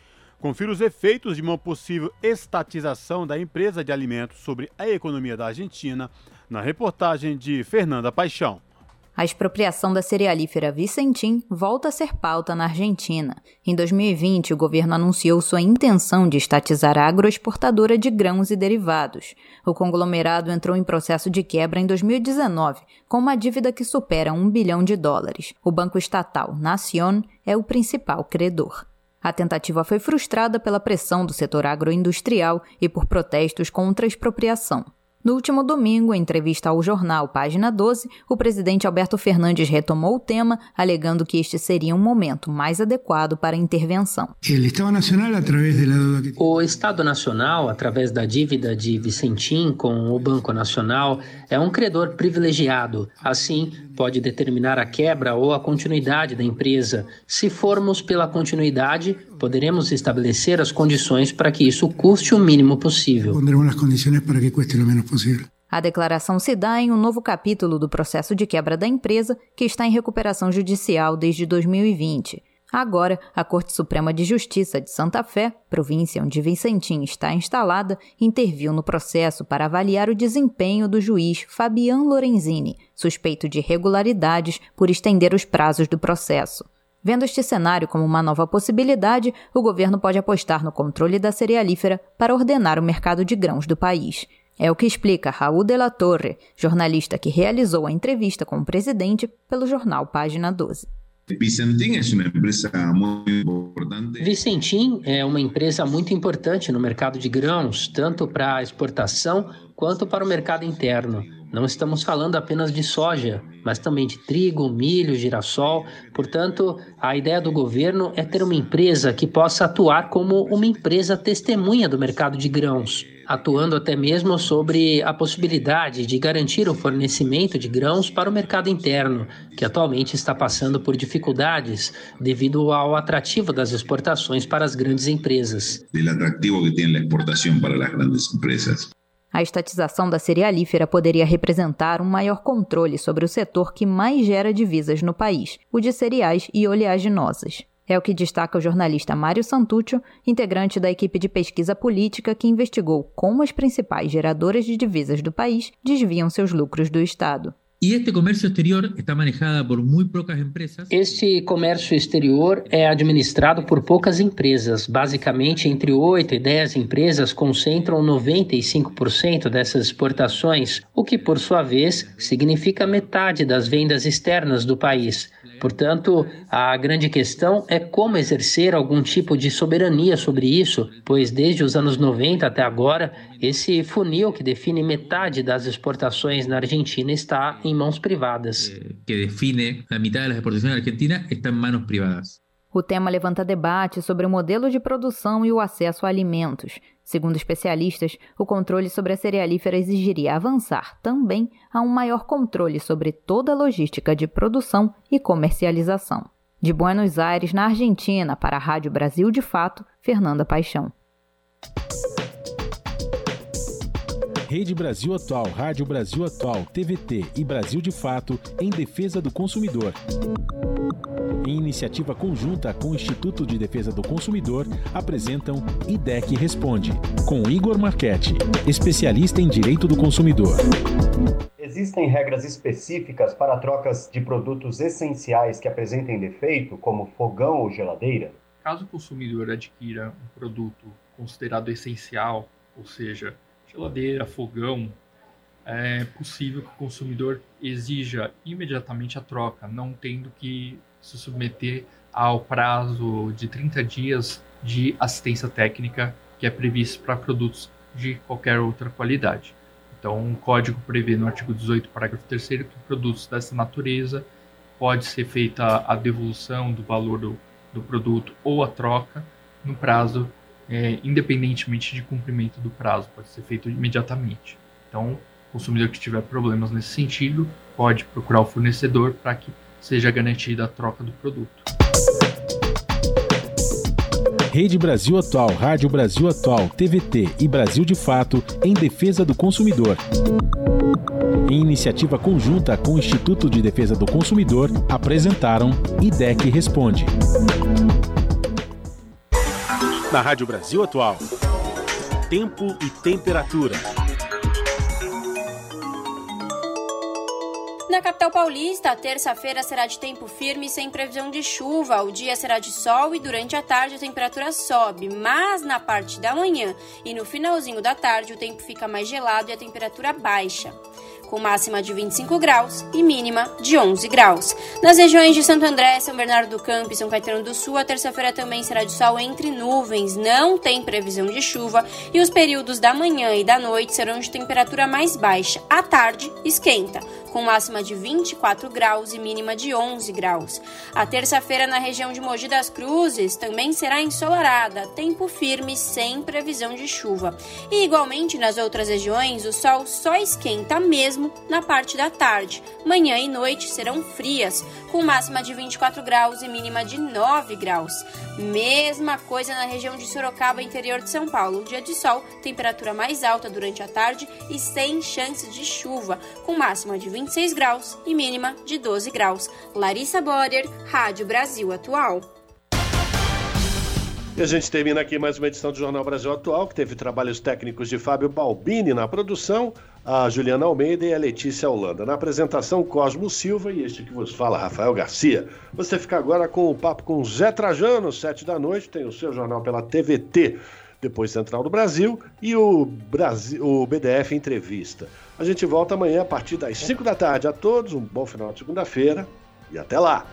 Confira os efeitos de uma possível estatização da empresa de alimentos sobre a economia da Argentina na reportagem de Fernanda Paixão. A expropriação da cerealífera Vicentim volta a ser pauta na Argentina. Em 2020, o governo anunciou sua intenção de estatizar a agroexportadora de grãos e derivados. O conglomerado entrou em processo de quebra em 2019, com uma dívida que supera um bilhão de dólares. O banco estatal Nacion é o principal credor. A tentativa foi frustrada pela pressão do setor agroindustrial e por protestos contra a expropriação. No último domingo, em entrevista ao jornal Página 12, o presidente Alberto Fernandes retomou o tema, alegando que este seria um momento mais adequado para a intervenção. O Estado Nacional, através da dívida de Vicentim com o Banco Nacional, é um credor privilegiado. Assim, pode determinar a quebra ou a continuidade da empresa. Se formos pela continuidade, poderemos estabelecer as condições para que isso custe o mínimo possível. A declaração se dá em um novo capítulo do processo de quebra da empresa, que está em recuperação judicial desde 2020. Agora, a Corte Suprema de Justiça de Santa Fé, província onde Vicentim está instalada, interviu no processo para avaliar o desempenho do juiz Fabian Lorenzini, suspeito de irregularidades por estender os prazos do processo. Vendo este cenário como uma nova possibilidade, o governo pode apostar no controle da cerealífera para ordenar o mercado de grãos do país. É o que explica Raul de la Torre, jornalista que realizou a entrevista com o presidente pelo jornal Página 12. Vicentim é uma empresa muito importante. Vicentim é uma empresa muito importante no mercado de grãos, tanto para a exportação quanto para o mercado interno. Não estamos falando apenas de soja, mas também de trigo, milho, girassol. Portanto, a ideia do governo é ter uma empresa que possa atuar como uma empresa testemunha do mercado de grãos, atuando até mesmo sobre a possibilidade de garantir o fornecimento de grãos para o mercado interno, que atualmente está passando por dificuldades devido ao atrativo das exportações para as grandes empresas. Atrativo que tem a exportação para as grandes empresas. A estatização da cerealífera poderia representar um maior controle sobre o setor que mais gera divisas no país, o de cereais e oleaginosas. É o que destaca o jornalista Mário Santuccio, integrante da equipe de pesquisa política que investigou como as principais geradoras de divisas do país desviam seus lucros do Estado. E este comércio exterior está manejado por muito poucas empresas. Este comércio exterior é administrado por poucas empresas. Basicamente, entre 8 e 10 empresas concentram 95% dessas exportações, o que, por sua vez, significa metade das vendas externas do país. Portanto, a grande questão é como exercer algum tipo de soberania sobre isso, pois desde os anos 90 até agora, esse funil que define metade das exportações na Argentina está em mãos privadas. Que define a metade das exportações na Argentina está em mãos privadas. O tema levanta debate sobre o modelo de produção e o acesso a alimentos. Segundo especialistas, o controle sobre a cerealífera exigiria avançar também a um maior controle sobre toda a logística de produção e comercialização. De Buenos Aires, na Argentina, para a Rádio Brasil de Fato, Fernanda Paixão. Rede Brasil Atual, Rádio Brasil Atual, TVT e Brasil de Fato em defesa do consumidor. Em iniciativa conjunta com o Instituto de Defesa do Consumidor, apresentam IDEC Responde, com Igor Marchetti, especialista em direito do consumidor. Existem regras específicas para trocas de produtos essenciais que apresentem defeito, como fogão ou geladeira? Caso o consumidor adquira um produto considerado essencial, ou seja, geladeira, fogão, é possível que o consumidor exija imediatamente a troca, não tendo que se submeter ao prazo de 30 dias de assistência técnica que é previsto para produtos de qualquer outra qualidade. Então, o código prevê no artigo 18, parágrafo 3 que produtos dessa natureza pode ser feita a devolução do valor do, do produto ou a troca no prazo é, independentemente de cumprimento do prazo, pode ser feito imediatamente. Então, o consumidor que tiver problemas nesse sentido pode procurar o fornecedor para que seja garantida a troca do produto. Rede Brasil Atual, Rádio Brasil Atual, TVT e Brasil de Fato em defesa do consumidor. Em iniciativa conjunta com o Instituto de Defesa do Consumidor, apresentaram IDEC Responde. Na Rádio Brasil Atual, tempo e temperatura. Na capital paulista, a terça-feira será de tempo firme sem previsão de chuva. O dia será de sol e durante a tarde a temperatura sobe, mas na parte da manhã e no finalzinho da tarde o tempo fica mais gelado e a temperatura baixa com máxima de 25 graus e mínima de 11 graus. Nas regiões de Santo André, São Bernardo do Campo e São Caetano do Sul, a terça-feira também será de sol entre nuvens, não tem previsão de chuva e os períodos da manhã e da noite serão de temperatura mais baixa. À tarde, esquenta, com máxima de 24 graus e mínima de 11 graus. A terça-feira na região de Mogi das Cruzes também será ensolarada, tempo firme sem previsão de chuva. E igualmente nas outras regiões, o sol só esquenta mesmo na parte da tarde. Manhã e noite serão frias, com máxima de 24 graus e mínima de 9 graus. Mesma coisa na região de Sorocaba, interior de São Paulo. Dia de sol, temperatura mais alta durante a tarde e sem chance de chuva, com máxima de 26 graus e mínima de 12 graus. Larissa Borer, Rádio Brasil Atual. E a gente termina aqui mais uma edição do Jornal Brasil Atual, que teve trabalhos técnicos de Fábio Balbini na produção, a Juliana Almeida e a Letícia Holanda. Na apresentação, Cosmo Silva e este que vos fala, Rafael Garcia. Você fica agora com o papo com Zé Trajano, sete da noite, tem o seu jornal pela TVT, depois Central do Brasil e o, Brasil, o BDF Entrevista. A gente volta amanhã a partir das 5 da tarde. A todos, um bom final de segunda-feira e até lá!